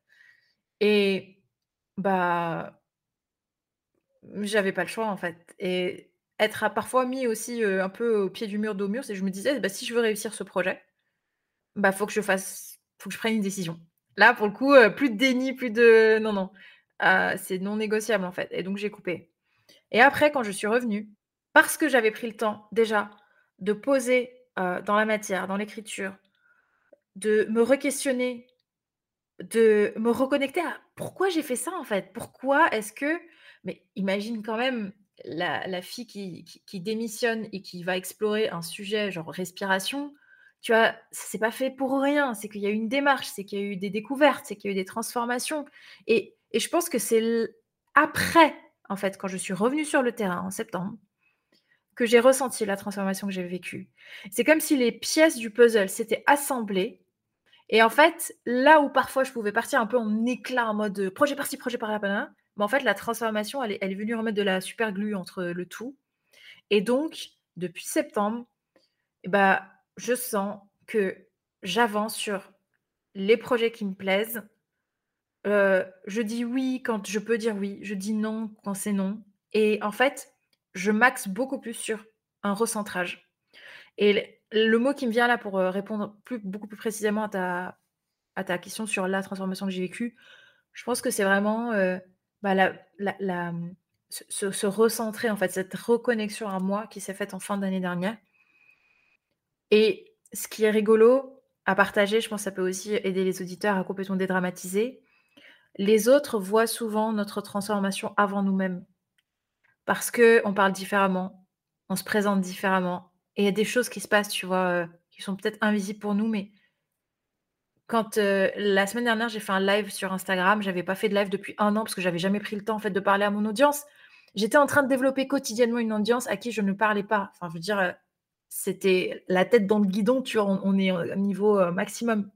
Et bah j'avais pas le choix, en fait. Et être parfois mis aussi, un peu au pied du mur, dos mur, c'est je me disais: «Bah, si je veux réussir ce projet, bah, faut que je fasse faut que je prenne une décision». Là, pour le coup, plus de déni, plus de non, non, c'est non négociable, en fait et donc j'ai coupé et après quand je suis revenue, parce que j'avais pris le temps déjà de poser, dans la matière, dans l'écriture, de me re-questionner de me reconnecter à pourquoi j'ai fait ça en fait? Pourquoi est-ce que mais imagine quand même la fille qui qui démissionne et qui va explorer un sujet genre respiration, tu vois? C'est pas fait pour rien, c'est qu'il y a eu une démarche, c'est qu'il y a eu des découvertes, c'est qu'il y a eu des transformations et et je pense que c'est après, en fait, quand je suis revenue sur le terrain en septembre, que j'ai ressenti la transformation que j'ai vécue. C'est comme si les pièces du puzzle s'étaient assemblées et en fait, là où parfois je pouvais partir un peu en éclat, en mode projet par-ci, projet par-là, mais en fait, la transformation, elle est, elle est venue remettre de la super glue entre le tout. Et donc, depuis septembre, eh ben, je sens que j'avance sur les projets qui me plaisent. Je dis oui quand je peux dire oui, je dis non quand c'est non. Et en fait, je maxe beaucoup plus sur un recentrage. Et le mot qui me vient là pour, répondre plus beaucoup plus précisément à ta question sur la transformation que j'ai vécue, je pense que c'est vraiment, bah, mmh, se recentrer en fait, cette reconnexion à moi qui s'est faite en fin d'année dernière. Et ce qui est rigolo à partager, je pense que ça peut aussi aider les auditeurs à complètement dédramatiser. Les autres voient souvent notre transformation avant nous-mêmes. Parce qu'on parle différemment, on se présente différemment, et il y a des choses qui se passent, tu vois, qui sont peut-être invisibles pour nous, mais quand, la semaine dernière, j'ai fait un live sur Instagram, j'avais pas fait de live depuis un an parce que j'avais jamais pris le temps, en fait, de parler à mon audience. J'étais en train de développer quotidiennement une audience à qui je ne parlais pas. Enfin, je veux dire, c'était la tête dans le guidon, tu vois? On est au niveau, maximum.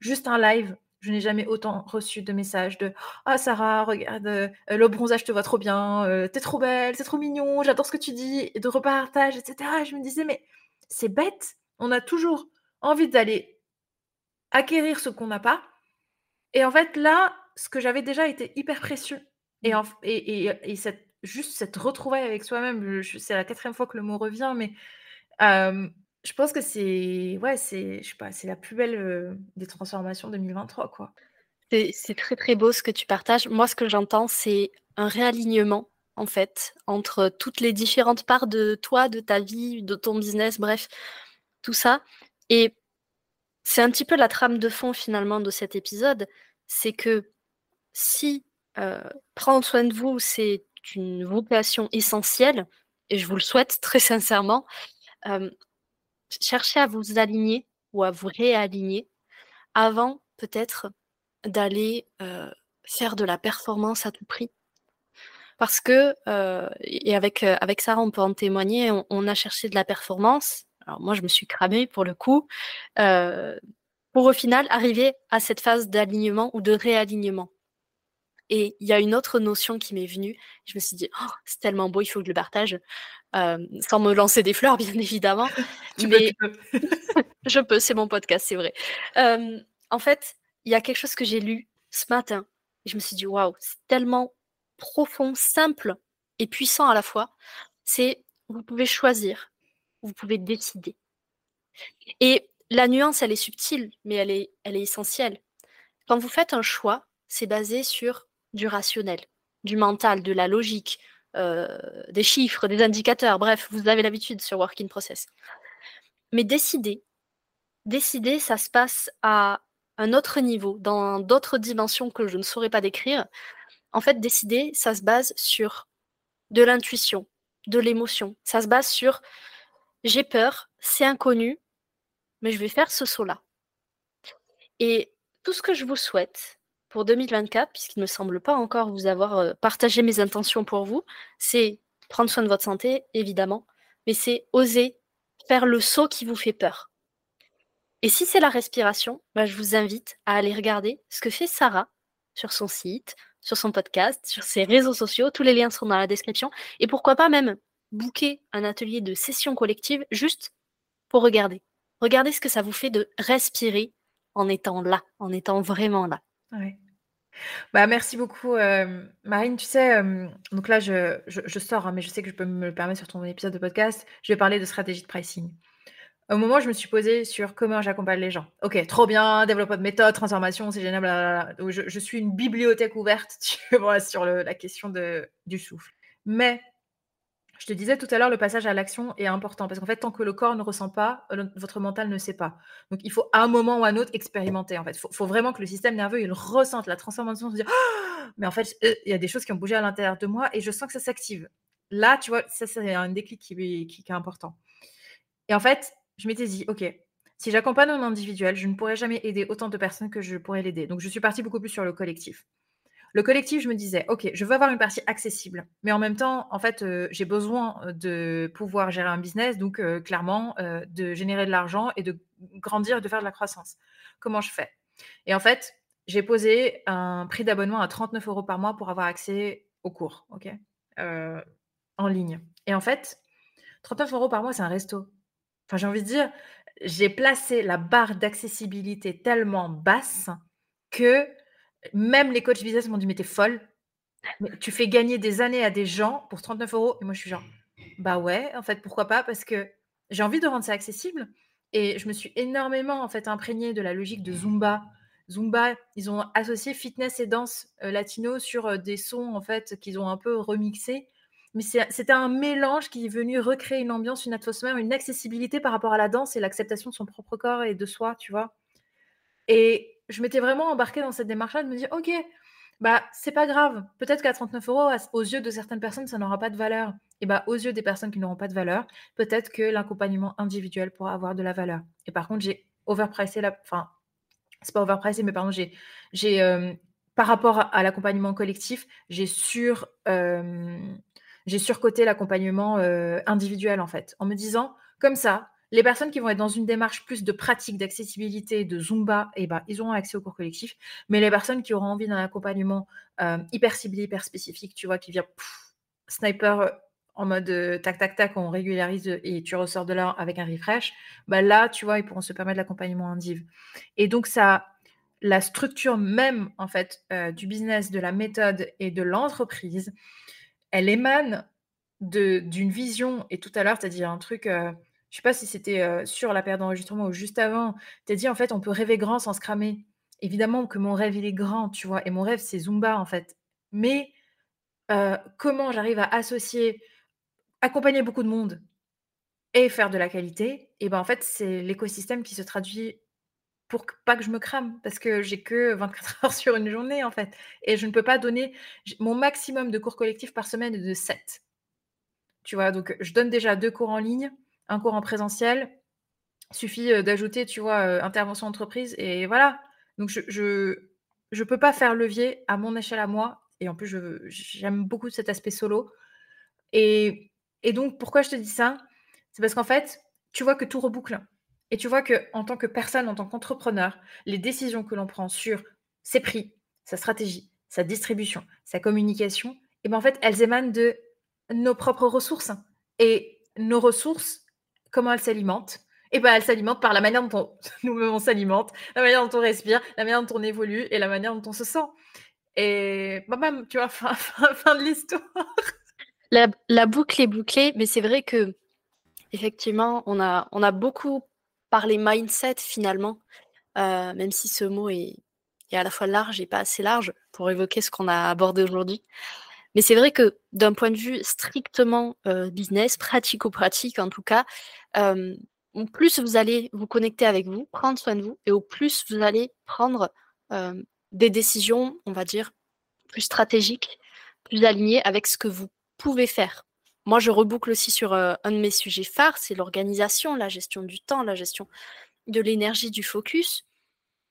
Juste un live, je n'ai jamais autant reçu de messages de: «Ah Sarah, regarde, le bronzage te va trop bien, tu es trop belle, c'est trop mignon, j'adore ce que tu dis» et de repartage et cetera. je me disais: «Mais c'est bête, on a toujours envie d'aller acquérir ce qu'on n'a pas» et en fait là, ce que j'avais déjà était hyper précieux. Et en et et cette juste cette retrouvaille avec soi-même, c'est la quatrième fois que le mot revient, mais je pense que c'est ouais, c'est je sais pas, c'est la plus belle, des transformations 2023, quoi. C'est très, très beau ce que tu partages. Moi, ce que j'entends, c'est un réalignement, en fait, entre toutes les différentes parts de toi, de ta vie, de ton business, bref, tout ça et c'est un petit peu la trame de fond, finalement, de cet épisode. C'est que si, prendre soin de vous, c'est une vocation essentielle et je vous le souhaite très sincèrement, cherchez à vous aligner ou à vous réaligner avant peut-être d'aller faire de la performance à tout prix. Parce que, et avec, avec Sarah, on peut en témoigner, on, a cherché de la performance. Alors moi, je me suis cramée pour le coup, pour au final arriver à cette phase d'alignement ou de réalignement. Et il y a une autre notion qui m'est venue. Je me suis dit, «Oh, c'est tellement beau, il faut que je le partage. Sans me lancer des fleurs, bien évidemment. tu mais... peux, je peux, c'est mon podcast, c'est vrai. en fait, il y a quelque chose que j'ai lu ce matin. Et je me suis dit, waouh, c'est tellement profond, simple et puissant à la fois. C'est, vous pouvez choisir, vous pouvez décider. Et la nuance, elle est subtile, mais elle est, elle est essentielle. Quand vous faites un choix, c'est basé sur du rationnel, du mental, de la logique, des chiffres, des indicateurs, bref, vous avez l'habitude sur Working Process. Mais décider, décider, ça se passe à un autre niveau, dans d'autres dimensions que je ne saurais pas décrire. En fait, décider, ça se base sur de l'intuition, de l'émotion. Ça se base sur j'ai peur, c'est inconnu, mais je vais faire ce saut-là. Et tout ce que je vous souhaite pour 2024, puisqu'il ne semble pas encore vous avoir euh, partagé mes intentions pour vous, c'est prendre soin de votre santé, évidemment, mais c'est oser faire le saut qui vous fait peur. Et si c'est la respiration, bah, je vous invite à aller regarder ce que fait Sarah sur son site, sur son podcast, sur ses réseaux sociaux. Tous les liens seront dans la description. Et pourquoi pas même booker un atelier de session collective juste pour regarder. Regardez ce que ça vous fait de respirer en étant là, en étant vraiment là. Bah, merci beaucoup, euh, Marine. Tu sais, euh, donc là, je, sors, hein, mais je sais que je peux me le permettre sur ton épisode de podcast. Je vais parler de stratégie de pricing. Au moment je me suis posée sur comment j'accompagne les gens. Ok, trop bien, développement de méthode, transformation, c'est génial. Je, suis une bibliothèque ouverte sur la question du souffle. Mais je te disais tout à l'heure, le passage à l'action est important parce qu'en fait, tant que le corps ne ressent pas, votre mental ne sait pas. Donc, il faut à un moment ou à un autre expérimenter. En fait, il faut, vraiment que le système nerveux il ressente la transformation, se dire «Ah mais en fait, euh, il y a des choses qui ont bougé à l'intérieur de moi et je sens que ça s'active. Là, tu vois, ça c'est un déclic qui, est important. Et en fait, je m'étais dit, ok, si j'accompagne un individuel, je ne pourrais jamais aider autant de personnes que je pourrais l'aider. Donc, je suis partie beaucoup plus sur le collectif. Le collectif, je me disais, OK, je veux avoir une partie accessible, mais en même temps, en fait, euh, j'ai besoin euh, de pouvoir gérer un business, donc euh, clairement, de générer de l'argent et de grandir de faire de la croissance. Comment je fais? Et en fait, j'ai posé un prix d'abonnement à 39 euros par mois pour avoir accès aux cours, OK En ligne. Et en fait, 39 euros par mois, c'est un resto. Enfin, j'ai envie de dire, j'ai placé la barre d'accessibilité tellement basse que même les coachs business m'ont dit: «Mais t'es folle. tu fais gagner des années à des gens pour 39 euros. Et moi, je suis genre: «Bah ouais, en fait, pourquoi pas?» parce que j'ai envie de rendre ça accessible et je me suis énormément, en fait, imprégnée de la logique de Zumba. Zumba, ils ont associé fitness et danse, euh, latino sur, euh, des sons, en fait, qu'ils ont un peu remixés. Mais c'était un mélange qui est venu recréer une ambiance, une atmosphère, une accessibilité par rapport à la danse et l'acceptation de son propre corps et de soi, tu vois? Et je m'étais vraiment embarquée dans cette démarche-là de me dire, OK, bah, c'est pas grave. Peut-être qu'à 39 euros, aux yeux de certaines personnes, ça n'aura pas de valeur. Et bah, aux yeux des personnes qui n'auront pas de valeur, peut-être que l'accompagnement individuel pourra avoir de la valeur. Et par contre, j'ai overpricé la. Enfin, c'est pas overpricé, mais pardon, j'ai. j'ai euh, par rapport à, l'accompagnement collectif, j'ai sur. Euh, surcoté l'accompagnement euh, individuel, en fait, en me disant, comme ça, les personnes qui vont être dans une démarche plus de pratique, d'accessibilité, de Zumba, eh ben, ils auront accès au cours collectif. Mais les personnes qui auront envie d'un accompagnement euh, hyper ciblé, hyper spécifique, tu vois, qui vient sniper euh, en mode euh, tac, tac, tac, on régularise et tu ressors de là avec un refresh, bah là, tu vois, ils pourront se permettre l'accompagnement indiv. Et donc, ça, la structure même, en fait, du business, de la méthode et de l'entreprise, elle émane d'une vision. Et tout à l'heure, tu as dit un truc je sais pas si c'était sur la période d'enregistrement ou juste avant, tu as dit en fait on peut rêver grand sans se cramer. Évidemment que mon rêve il est grand, tu vois, et mon rêve c'est Zumba en fait. Mais comment j'arrive à associer, accompagner beaucoup de monde et faire de la qualité, et ben en fait c'est l'écosystème qui se traduit pour pas que je me crame, parce que j'ai que 24 heures sur une journée en fait, et je ne peux pas donner mon maximum de cours collectifs par semaine de 7. Tu vois, donc je donne déjà deux cours en ligne un cours en présentiel. Suffit d'ajouter, tu vois, intervention entreprise et voilà. Donc je, je, peux pas faire levier à mon échelle à moi. Et en plus, j'aime beaucoup cet aspect solo. Et, et donc, pourquoi je te dis ça? C'est parce qu'en fait, tu vois que tout reboucle. Et tu vois que en tant que personne, en tant qu'entrepreneur, les décisions que l'on prend sur ses prix, sa stratégie, sa distribution, sa communication, et ben en fait, elles émanent de nos propres ressources. Et nos ressources, comment elles s'alimentent et ben, elles s'alimentent par la manière dont on s'alimente, la manière dont on respire, la manière dont on évolue et la manière dont on se sent. Et bah, même, tu vois, fin, de l'histoire. La, boucle est bouclée, mais c'est vrai que effectivement, on a, beaucoup parlé mindset finalement, euh, même si ce mot est, à la fois large et pas assez large pour évoquer ce qu'on a abordé aujourd'hui. Mais c'est vrai que d'un point de vue strictement euh, business, pratico-pratique en tout cas, euh, au plus vous allez vous connecter avec vous, prendre soin de vous, et au plus vous allez prendre des décisions, on va dire, plus stratégiques, plus alignées avec ce que vous pouvez faire. Moi, je reboucle aussi sur un de mes sujets phares, c'est l'organisation, la gestion du temps, la gestion de l'énergie, du focus.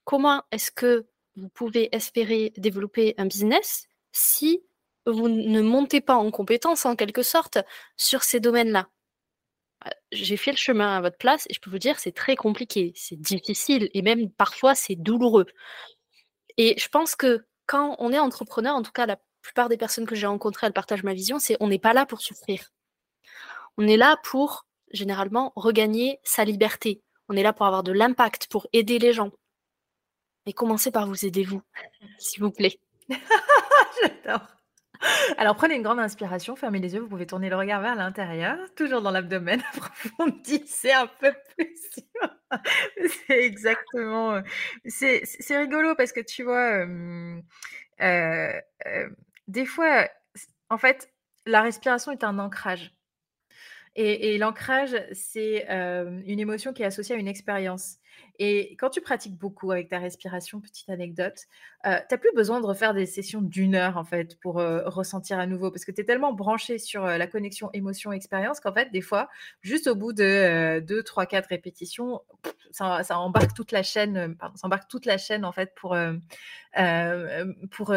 Comment est-ce que vous pouvez espérer développer un business si vous ne montez pas en compétence, en quelque sorte, sur ces domaines-là j'ai fait le chemin à votre place et je peux vous dire, c'est très compliqué, c'est difficile et même parfois c'est douloureux. Et je pense que quand on est entrepreneur, en tout cas la plupart des personnes que j'ai rencontrées, elles partagent ma vision, c'est on n'est pas là pour souffrir. On est là pour généralement regagner sa liberté. On est là pour avoir de l'impact, pour aider les gens. Et commencez par vous aider vous, s'il vous plaît. J'adore. Alors prenez une grande inspiration, fermez les yeux, vous pouvez tourner le regard vers l'intérieur, toujours dans l'abdomen, approfondissez un peu plus. c'est exactement. Euh, c'est, rigolo parce que tu vois, euh, des fois, en fait, la respiration est un ancrage. Et, l'ancrage, c'est une émotion qui est associée à une expérience. Et quand tu pratiques beaucoup avec ta respiration, petite anecdote, tu n'as plus besoin de refaire des sessions d'une heure en fait pour ressentir à nouveau parce que tu es tellement branché sur la connexion émotion-expérience qu'en fait, des fois, juste au bout de 2, 3, 4 répétitions, ça, embarque toute la chaîne, pardon, ça embarque toute la chaîne en fait pour, pour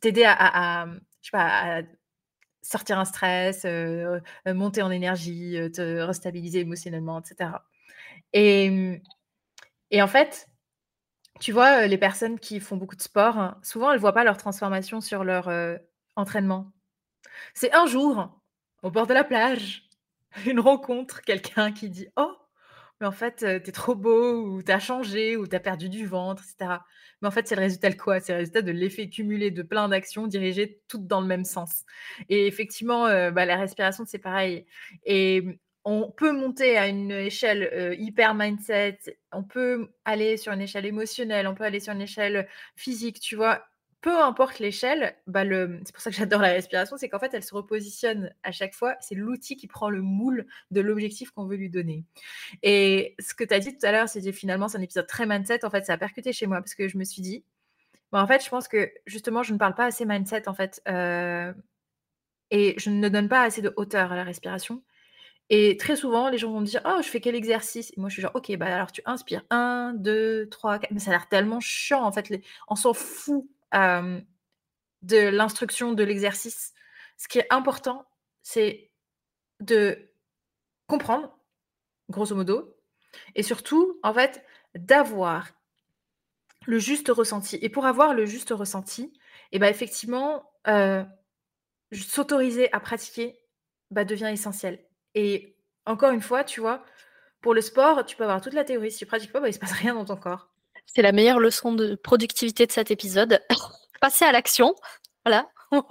t'aider à, sortir un stress, monter en énergie, te restabiliser émotionnellement, etc. Et, et en fait, tu vois, les personnes qui font beaucoup de sport, hein, souvent, elles ne voient pas leur transformation sur leur entraînement. C'est un jour, au bord de la plage, une rencontre, quelqu'un qui dit Oh, mais en fait, tu es trop beau, ou tu as changé, ou tu as perdu du ventre, etc. Mais en fait, c'est le résultat de quoi? C'est le résultat de l'effet cumulé de plein d'actions dirigées toutes dans le même sens. Et effectivement, bah, la respiration, c'est pareil. Et on peut monter à une échelle hyper mindset, on peut aller sur une échelle émotionnelle, on peut aller sur une échelle physique, tu vois. Peu importe l'échelle, bah c'est pour ça que j'adore la respiration, c'est qu'en fait, elle se repositionne à chaque fois. C'est l'outil qui prend le moule de l'objectif qu'on veut lui donner. Et ce que tu as dit tout à l'heure, c'était finalement, c'est un épisode très mindset. En fait, ça a percuté chez moi parce que je me suis dit, bah, en fait, je pense que justement, je ne parle pas assez mindset, en fait. et je ne donne pas assez de hauteur à la respiration. Et très souvent, les gens vont me dire Oh, je fais quel exercice? Et moi, je suis genre Ok, bah alors tu inspires 1, 2, 3, 4. Mais ça a l'air tellement chiant, en fait. On s'en fout de l'instruction de l'exercice. Ce qui est important, c'est de comprendre, grosso modo, et surtout, en fait, d'avoir le juste ressenti. Et pour avoir le juste ressenti, et ben effectivement, s'autoriser à pratiquer bah, devient essentiel. Et encore une fois, tu vois, pour le sport, tu peux avoir toute la théorie. Si tu pratiques pas, bah, il se passe rien dans ton corps. C'est la meilleure leçon de productivité de cet épisode. Passer à l'action. Voilà, on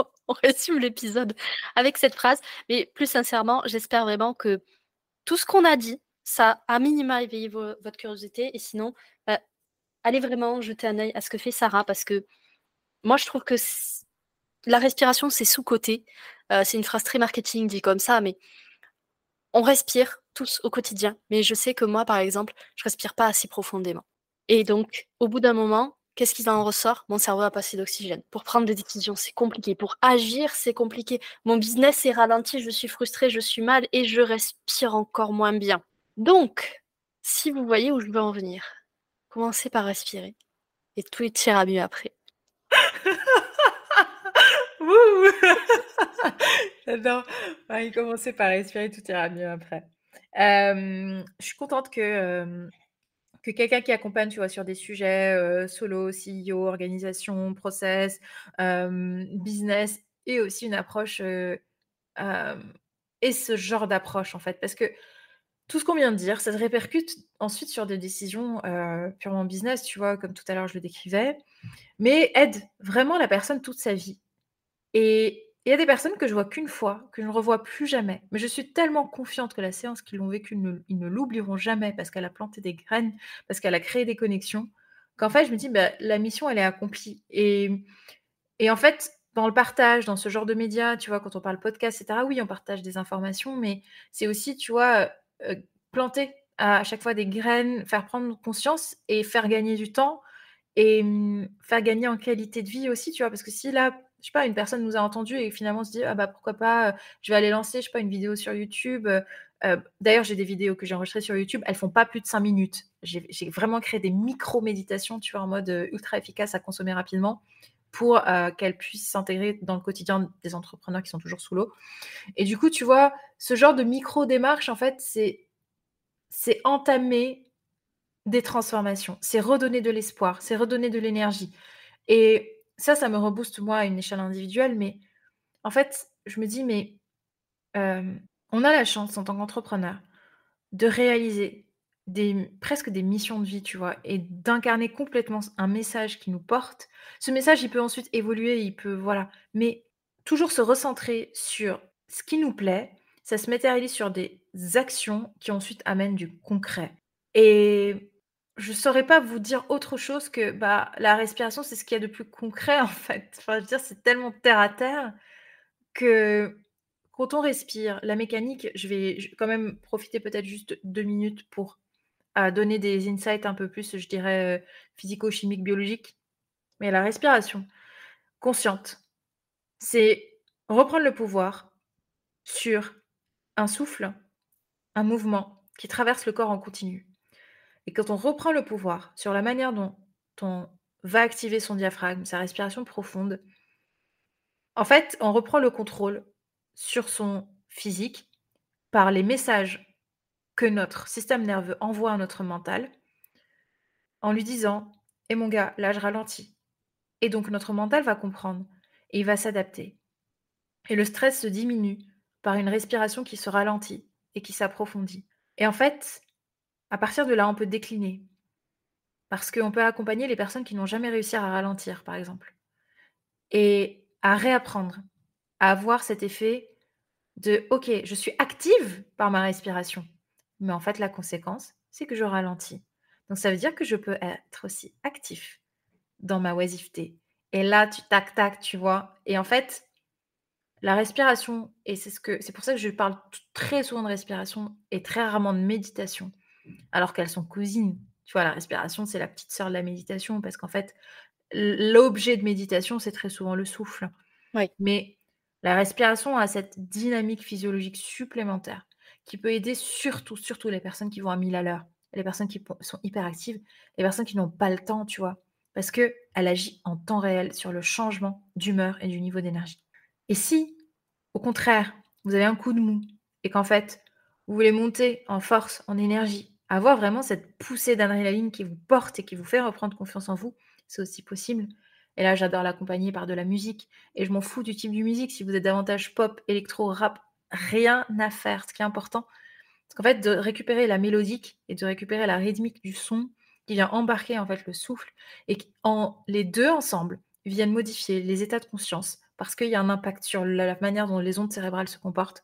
résume l'épisode avec cette phrase. Mais plus sincèrement, j'espère vraiment que tout ce qu'on a dit, ça a minima éveillé votre curiosité. Et sinon, bah, allez vraiment jeter un œil à ce que fait Sarah parce que moi, je trouve que la respiration, c'est sous-côté. Euh, c'est une phrase très marketing dit comme ça, mais on respire tous au quotidien, mais je sais que moi, par exemple, je respire pas assez profondément. Et donc, au bout d'un moment, qu'est-ce qui en ressort? Mon cerveau a passé d'oxygène. Pour prendre des décisions, c'est compliqué. Pour agir, c'est compliqué. Mon business est ralenti, je suis frustrée, je suis mal et je respire encore moins bien. Donc, si vous voyez où je veux en venir, commencez par respirer et tout ira mieux après. J'adore. il commençait par respirer, tout ira mieux après. je suis contente que, que quelqu'un qui accompagne, tu vois, sur des sujets solo, CEO, organisation, process, business, et aussi une approche ait ce genre d'approche, en fait. Parce que tout ce qu'on vient de dire, ça se répercute ensuite sur des décisions, purement business, tu vois? Comme tout à l'heure je le décrivais, mais aide vraiment la personne toute sa vie et il y a des personnes que je vois qu'une fois, que je ne revois plus jamais, mais je suis tellement confiante que la séance qu'ils l'ont vécue, ils ne l'oublieront jamais parce qu'elle a planté des graines, parce qu'elle a créé des connexions, qu'en fait je me dis: «Bah, la mission elle est accomplie» et et en fait, dans le partage, dans ce genre de médias, tu vois? Quand on parle podcast et cetera, oui, on partage des informations, mais c'est aussi, tu vois, heu planter à chaque fois des graines, faire prendre conscience et faire gagner du temps et mmh, faire gagner en qualité de vie aussi, tu vois? Parce que si là, je sais pas, une personne nous a entendus et finalement se dit: «Ah bah, pourquoi pas, heu, je vais aller lancer, je sais pas, une vidéo sur YouTube», heu heu, d'ailleurs, j'ai des vidéos que j'ai enregistrées sur YouTube, elles font pas plus de 5 minutes. J'ai vraiment créé des micro-méditations, tu vois, en mode, ultra efficace à consommer rapidement pour, qu'elles puissent s'intégrer dans le quotidien des entrepreneurs qui sont toujours sous l'eau et du coup, tu vois, ce genre de micro démarche, en fait, c'est c'est entamer des transformations, c'est redonner de l'espoir, c'est redonner de l'énergie et ça, ça me rebooste moi à une échelle individuelle, mais en fait, je me dis: «Mais, on a la chance en tant qu'entrepreneur de réaliser presque des missions de vie», tu vois? Et d'incarner complètement un message qui nous porte. Ce message, il peut ensuite évoluer, il peut voilà, mais toujours se recentrer sur ce qui nous plaît, ça se matérialise sur des actions qui ensuite amènent du concret et je saurais pas vous dire autre chose que, bah, la respiration, c'est ce qu'il y a de plus concret, en fait. Enfin, je veux dire, c'est tellement terre à terre que quand on respire, la mécanique, je vais quand même profiter peut-être juste 2 minutes pour, heu, donner des insights un peu plus, je dirais, heu, physico-chimiques, biologiques. Mais la respiration consciente, c'est reprendre le pouvoir sur un souffle, un mouvement qui traverse le corps en continu. Et quand on reprend le pouvoir sur la manière dont on va activer son diaphragme, sa respiration profonde, en fait, on reprend le contrôle sur son physique par les messages que notre système nerveux envoie à notre mental en lui disant: «Eh mon gars, là je ralentis» et donc notre mental va comprendre et il va s'adapter. Et le stress se diminue par une respiration qui se ralentit et qui s'approfondit. Et en fait, à partir de là, on peut décliner. Parce qu'on peut accompagner les personnes qui n'ont jamais réussi à ralentir, par exemple. Et à réapprendre à avoir cet effet de OK, je suis active par ma respiration. Mais en fait, la conséquence, c'est que je ralentis. Donc ça veut dire que je peux être aussi actif dans ma oisiveté. Et là, tu tac tac, tu vois. Et en fait, la respiration, et c'est ce que c'est pour ça que je parle très souvent de respiration et très rarement de méditation alors qu'elles sont cousines. Tu vois, la respiration, c'est la petite sœur de la méditation parce qu'en fait, l'objet de méditation, c'est très souvent le souffle. Oui. Mais la respiration a cette dynamique physiologique supplémentaire qui peut aider surtout, surtout les personnes qui vont à 1000 à l'heure, les personnes qui sont hyperactives, les personnes qui n'ont pas le temps, tu vois, parce qu'elle agit en temps réel sur le changement d'humeur et du niveau d'énergie. Et si, au contraire, vous avez un coup de mou et qu'en fait, vous voulez monter en force, en énergie, avoir vraiment cette poussée d'adrénaline qui vous porte et qui vous fait reprendre confiance en vous, c'est aussi possible. Et là, j'adore l'accompagner par de la musique. Et je m'en fous du type de musique. Si vous êtes davantage pop, électro, rap, rien à faire. Ce qui est important, c'est qu'en fait, de récupérer la mélodique et de récupérer la rythmique du son qui vient embarquer en fait le souffle et les deux ensemble viennent modifier les états de conscience parce qu'il y a un impact sur la manière dont les ondes cérébrales se comportent.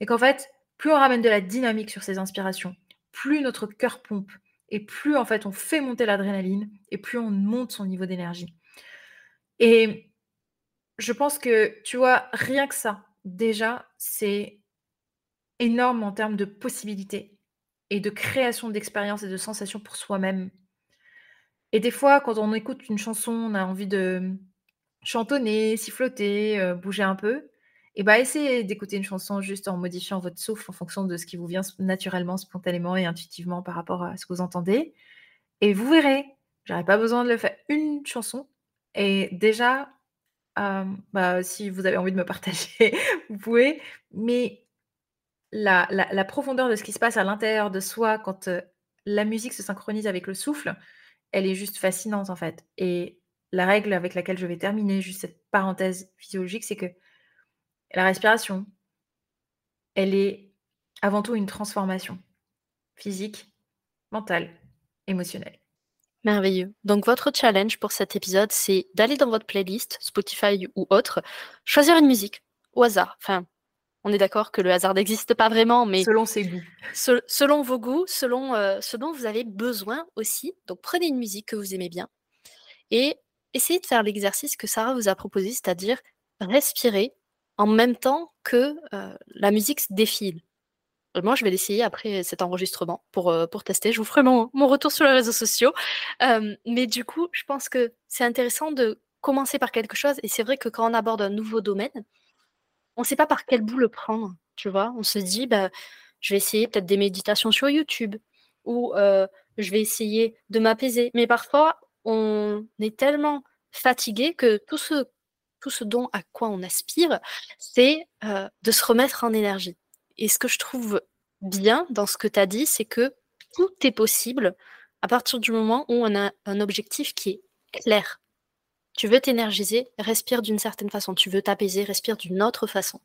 Et qu'en fait, plus on ramène de la dynamique sur ces inspirations, plus notre cœur pompe et plus en fait on fait monter l'adrénaline et plus on monte son niveau d'énergie. Et je pense que, tu vois, rien que ça, déjà, c'est énorme en termes de possibilités et de création d'expériences et de sensations pour soi-même. Et des fois, quand on écoute une chanson, on a envie de chantonner, siffloter, euh, bouger un peu. Et bah, essayez d'écouter une chanson juste en modifiant votre souffle en fonction de ce qui vous vient naturellement, spontanément et intuitivement par rapport à ce que vous entendez. Et vous verrez, j'aurais pas besoin de le faire une chanson. Et déjà, bah, si vous avez envie de me partager, vous pouvez. Mais la, la, profondeur de ce qui se passe à l'intérieur de soi quand la musique se synchronise avec le souffle, elle est juste fascinante en fait. Et la règle avec laquelle je vais terminer juste cette parenthèse physiologique, c'est que la respiration, elle est avant tout une transformation physique, mentale, émotionnelle. Merveilleux. Donc votre challenge pour cet épisode, c'est d'aller dans votre playlist, Spotify ou autre, choisir une musique au hasard. Enfin, on est d'accord que le hasard n'existe pas vraiment, mais selon ses goûts. selon vos goûts, selon euh, ce dont vous avez besoin aussi. Donc prenez une musique que vous aimez bien et essayez de faire l'exercice que Sarah vous a proposé, c'est-à-dire respirer en même temps que euh, la musique se défile. Moi, je vais l'essayer après cet enregistrement pour, euh, pour tester. Je vous ferai mon, retour sur les réseaux sociaux. mais du coup, je pense que c'est intéressant de commencer par quelque chose. Et c'est vrai que quand on aborde un nouveau domaine, on ne sait pas par quel bout le prendre. Tu vois, on se dit, bah, je vais essayer peut-être des méditations sur YouTube ou euh, je vais essayer de m'apaiser. Mais parfois, on est tellement fatigué que tout ce, tout ce dont à quoi on aspire, c'est de se remettre en énergie. Et ce que je trouve bien dans ce que tu as dit, c'est que tout est possible à partir du moment où on a un objectif qui est clair. Tu veux t'énergiser, respire d'une certaine façon. Tu veux t'apaiser, respire d'une autre façon.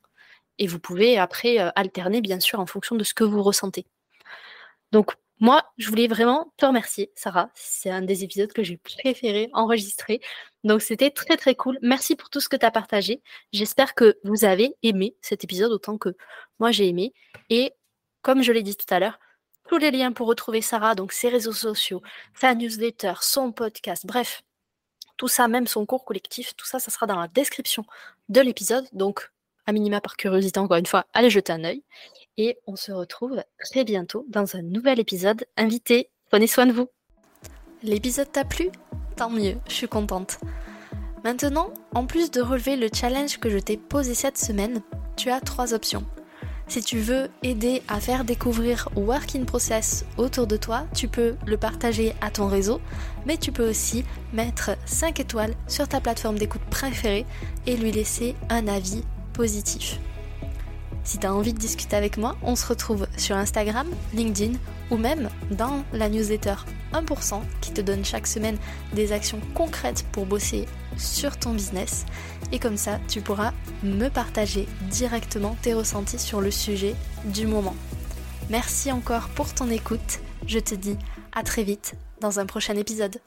Et vous pouvez après alterner, bien sûr, en fonction de ce que vous ressentez. Donc, moi, je voulais vraiment te remercier, Sarah. C'est un des épisodes que j'ai préféré enregistrer. Donc, c'était très, très cool. Merci pour tout ce que tu as partagé. J'espère que vous avez aimé cet épisode autant que moi, j'ai aimé. Et comme je l'ai dit tout à l'heure, tous les liens pour retrouver Sarah, donc ses réseaux sociaux, sa newsletter, son podcast, bref, tout ça, même son cours collectif, tout ça, ça sera dans la description de l'épisode. Donc, à minima par curiosité, encore une fois, allez jeter un œil et on se retrouve très bientôt dans un nouvel épisode invité. Prenez soin de vous. L'épisode t'a plu? Tant mieux, je suis contente. Maintenant, en plus de relever le challenge que je t'ai posé cette semaine, tu as trois options. Si tu veux aider à faire découvrir Work in Process autour de toi, tu peux le partager à ton réseau, mais tu peux aussi mettre 5 étoiles sur ta plateforme d'écoute préférée et lui laisser un avis positif. Si tu as envie de discuter avec moi, on se retrouve sur Instagram, LinkedIn ou même dans la newsletter 1% qui te donne chaque semaine des actions concrètes pour bosser sur ton business. Et comme ça, tu pourras me partager directement tes ressentis sur le sujet du moment. Merci encore pour ton écoute. Je te dis à très vite dans un prochain épisode.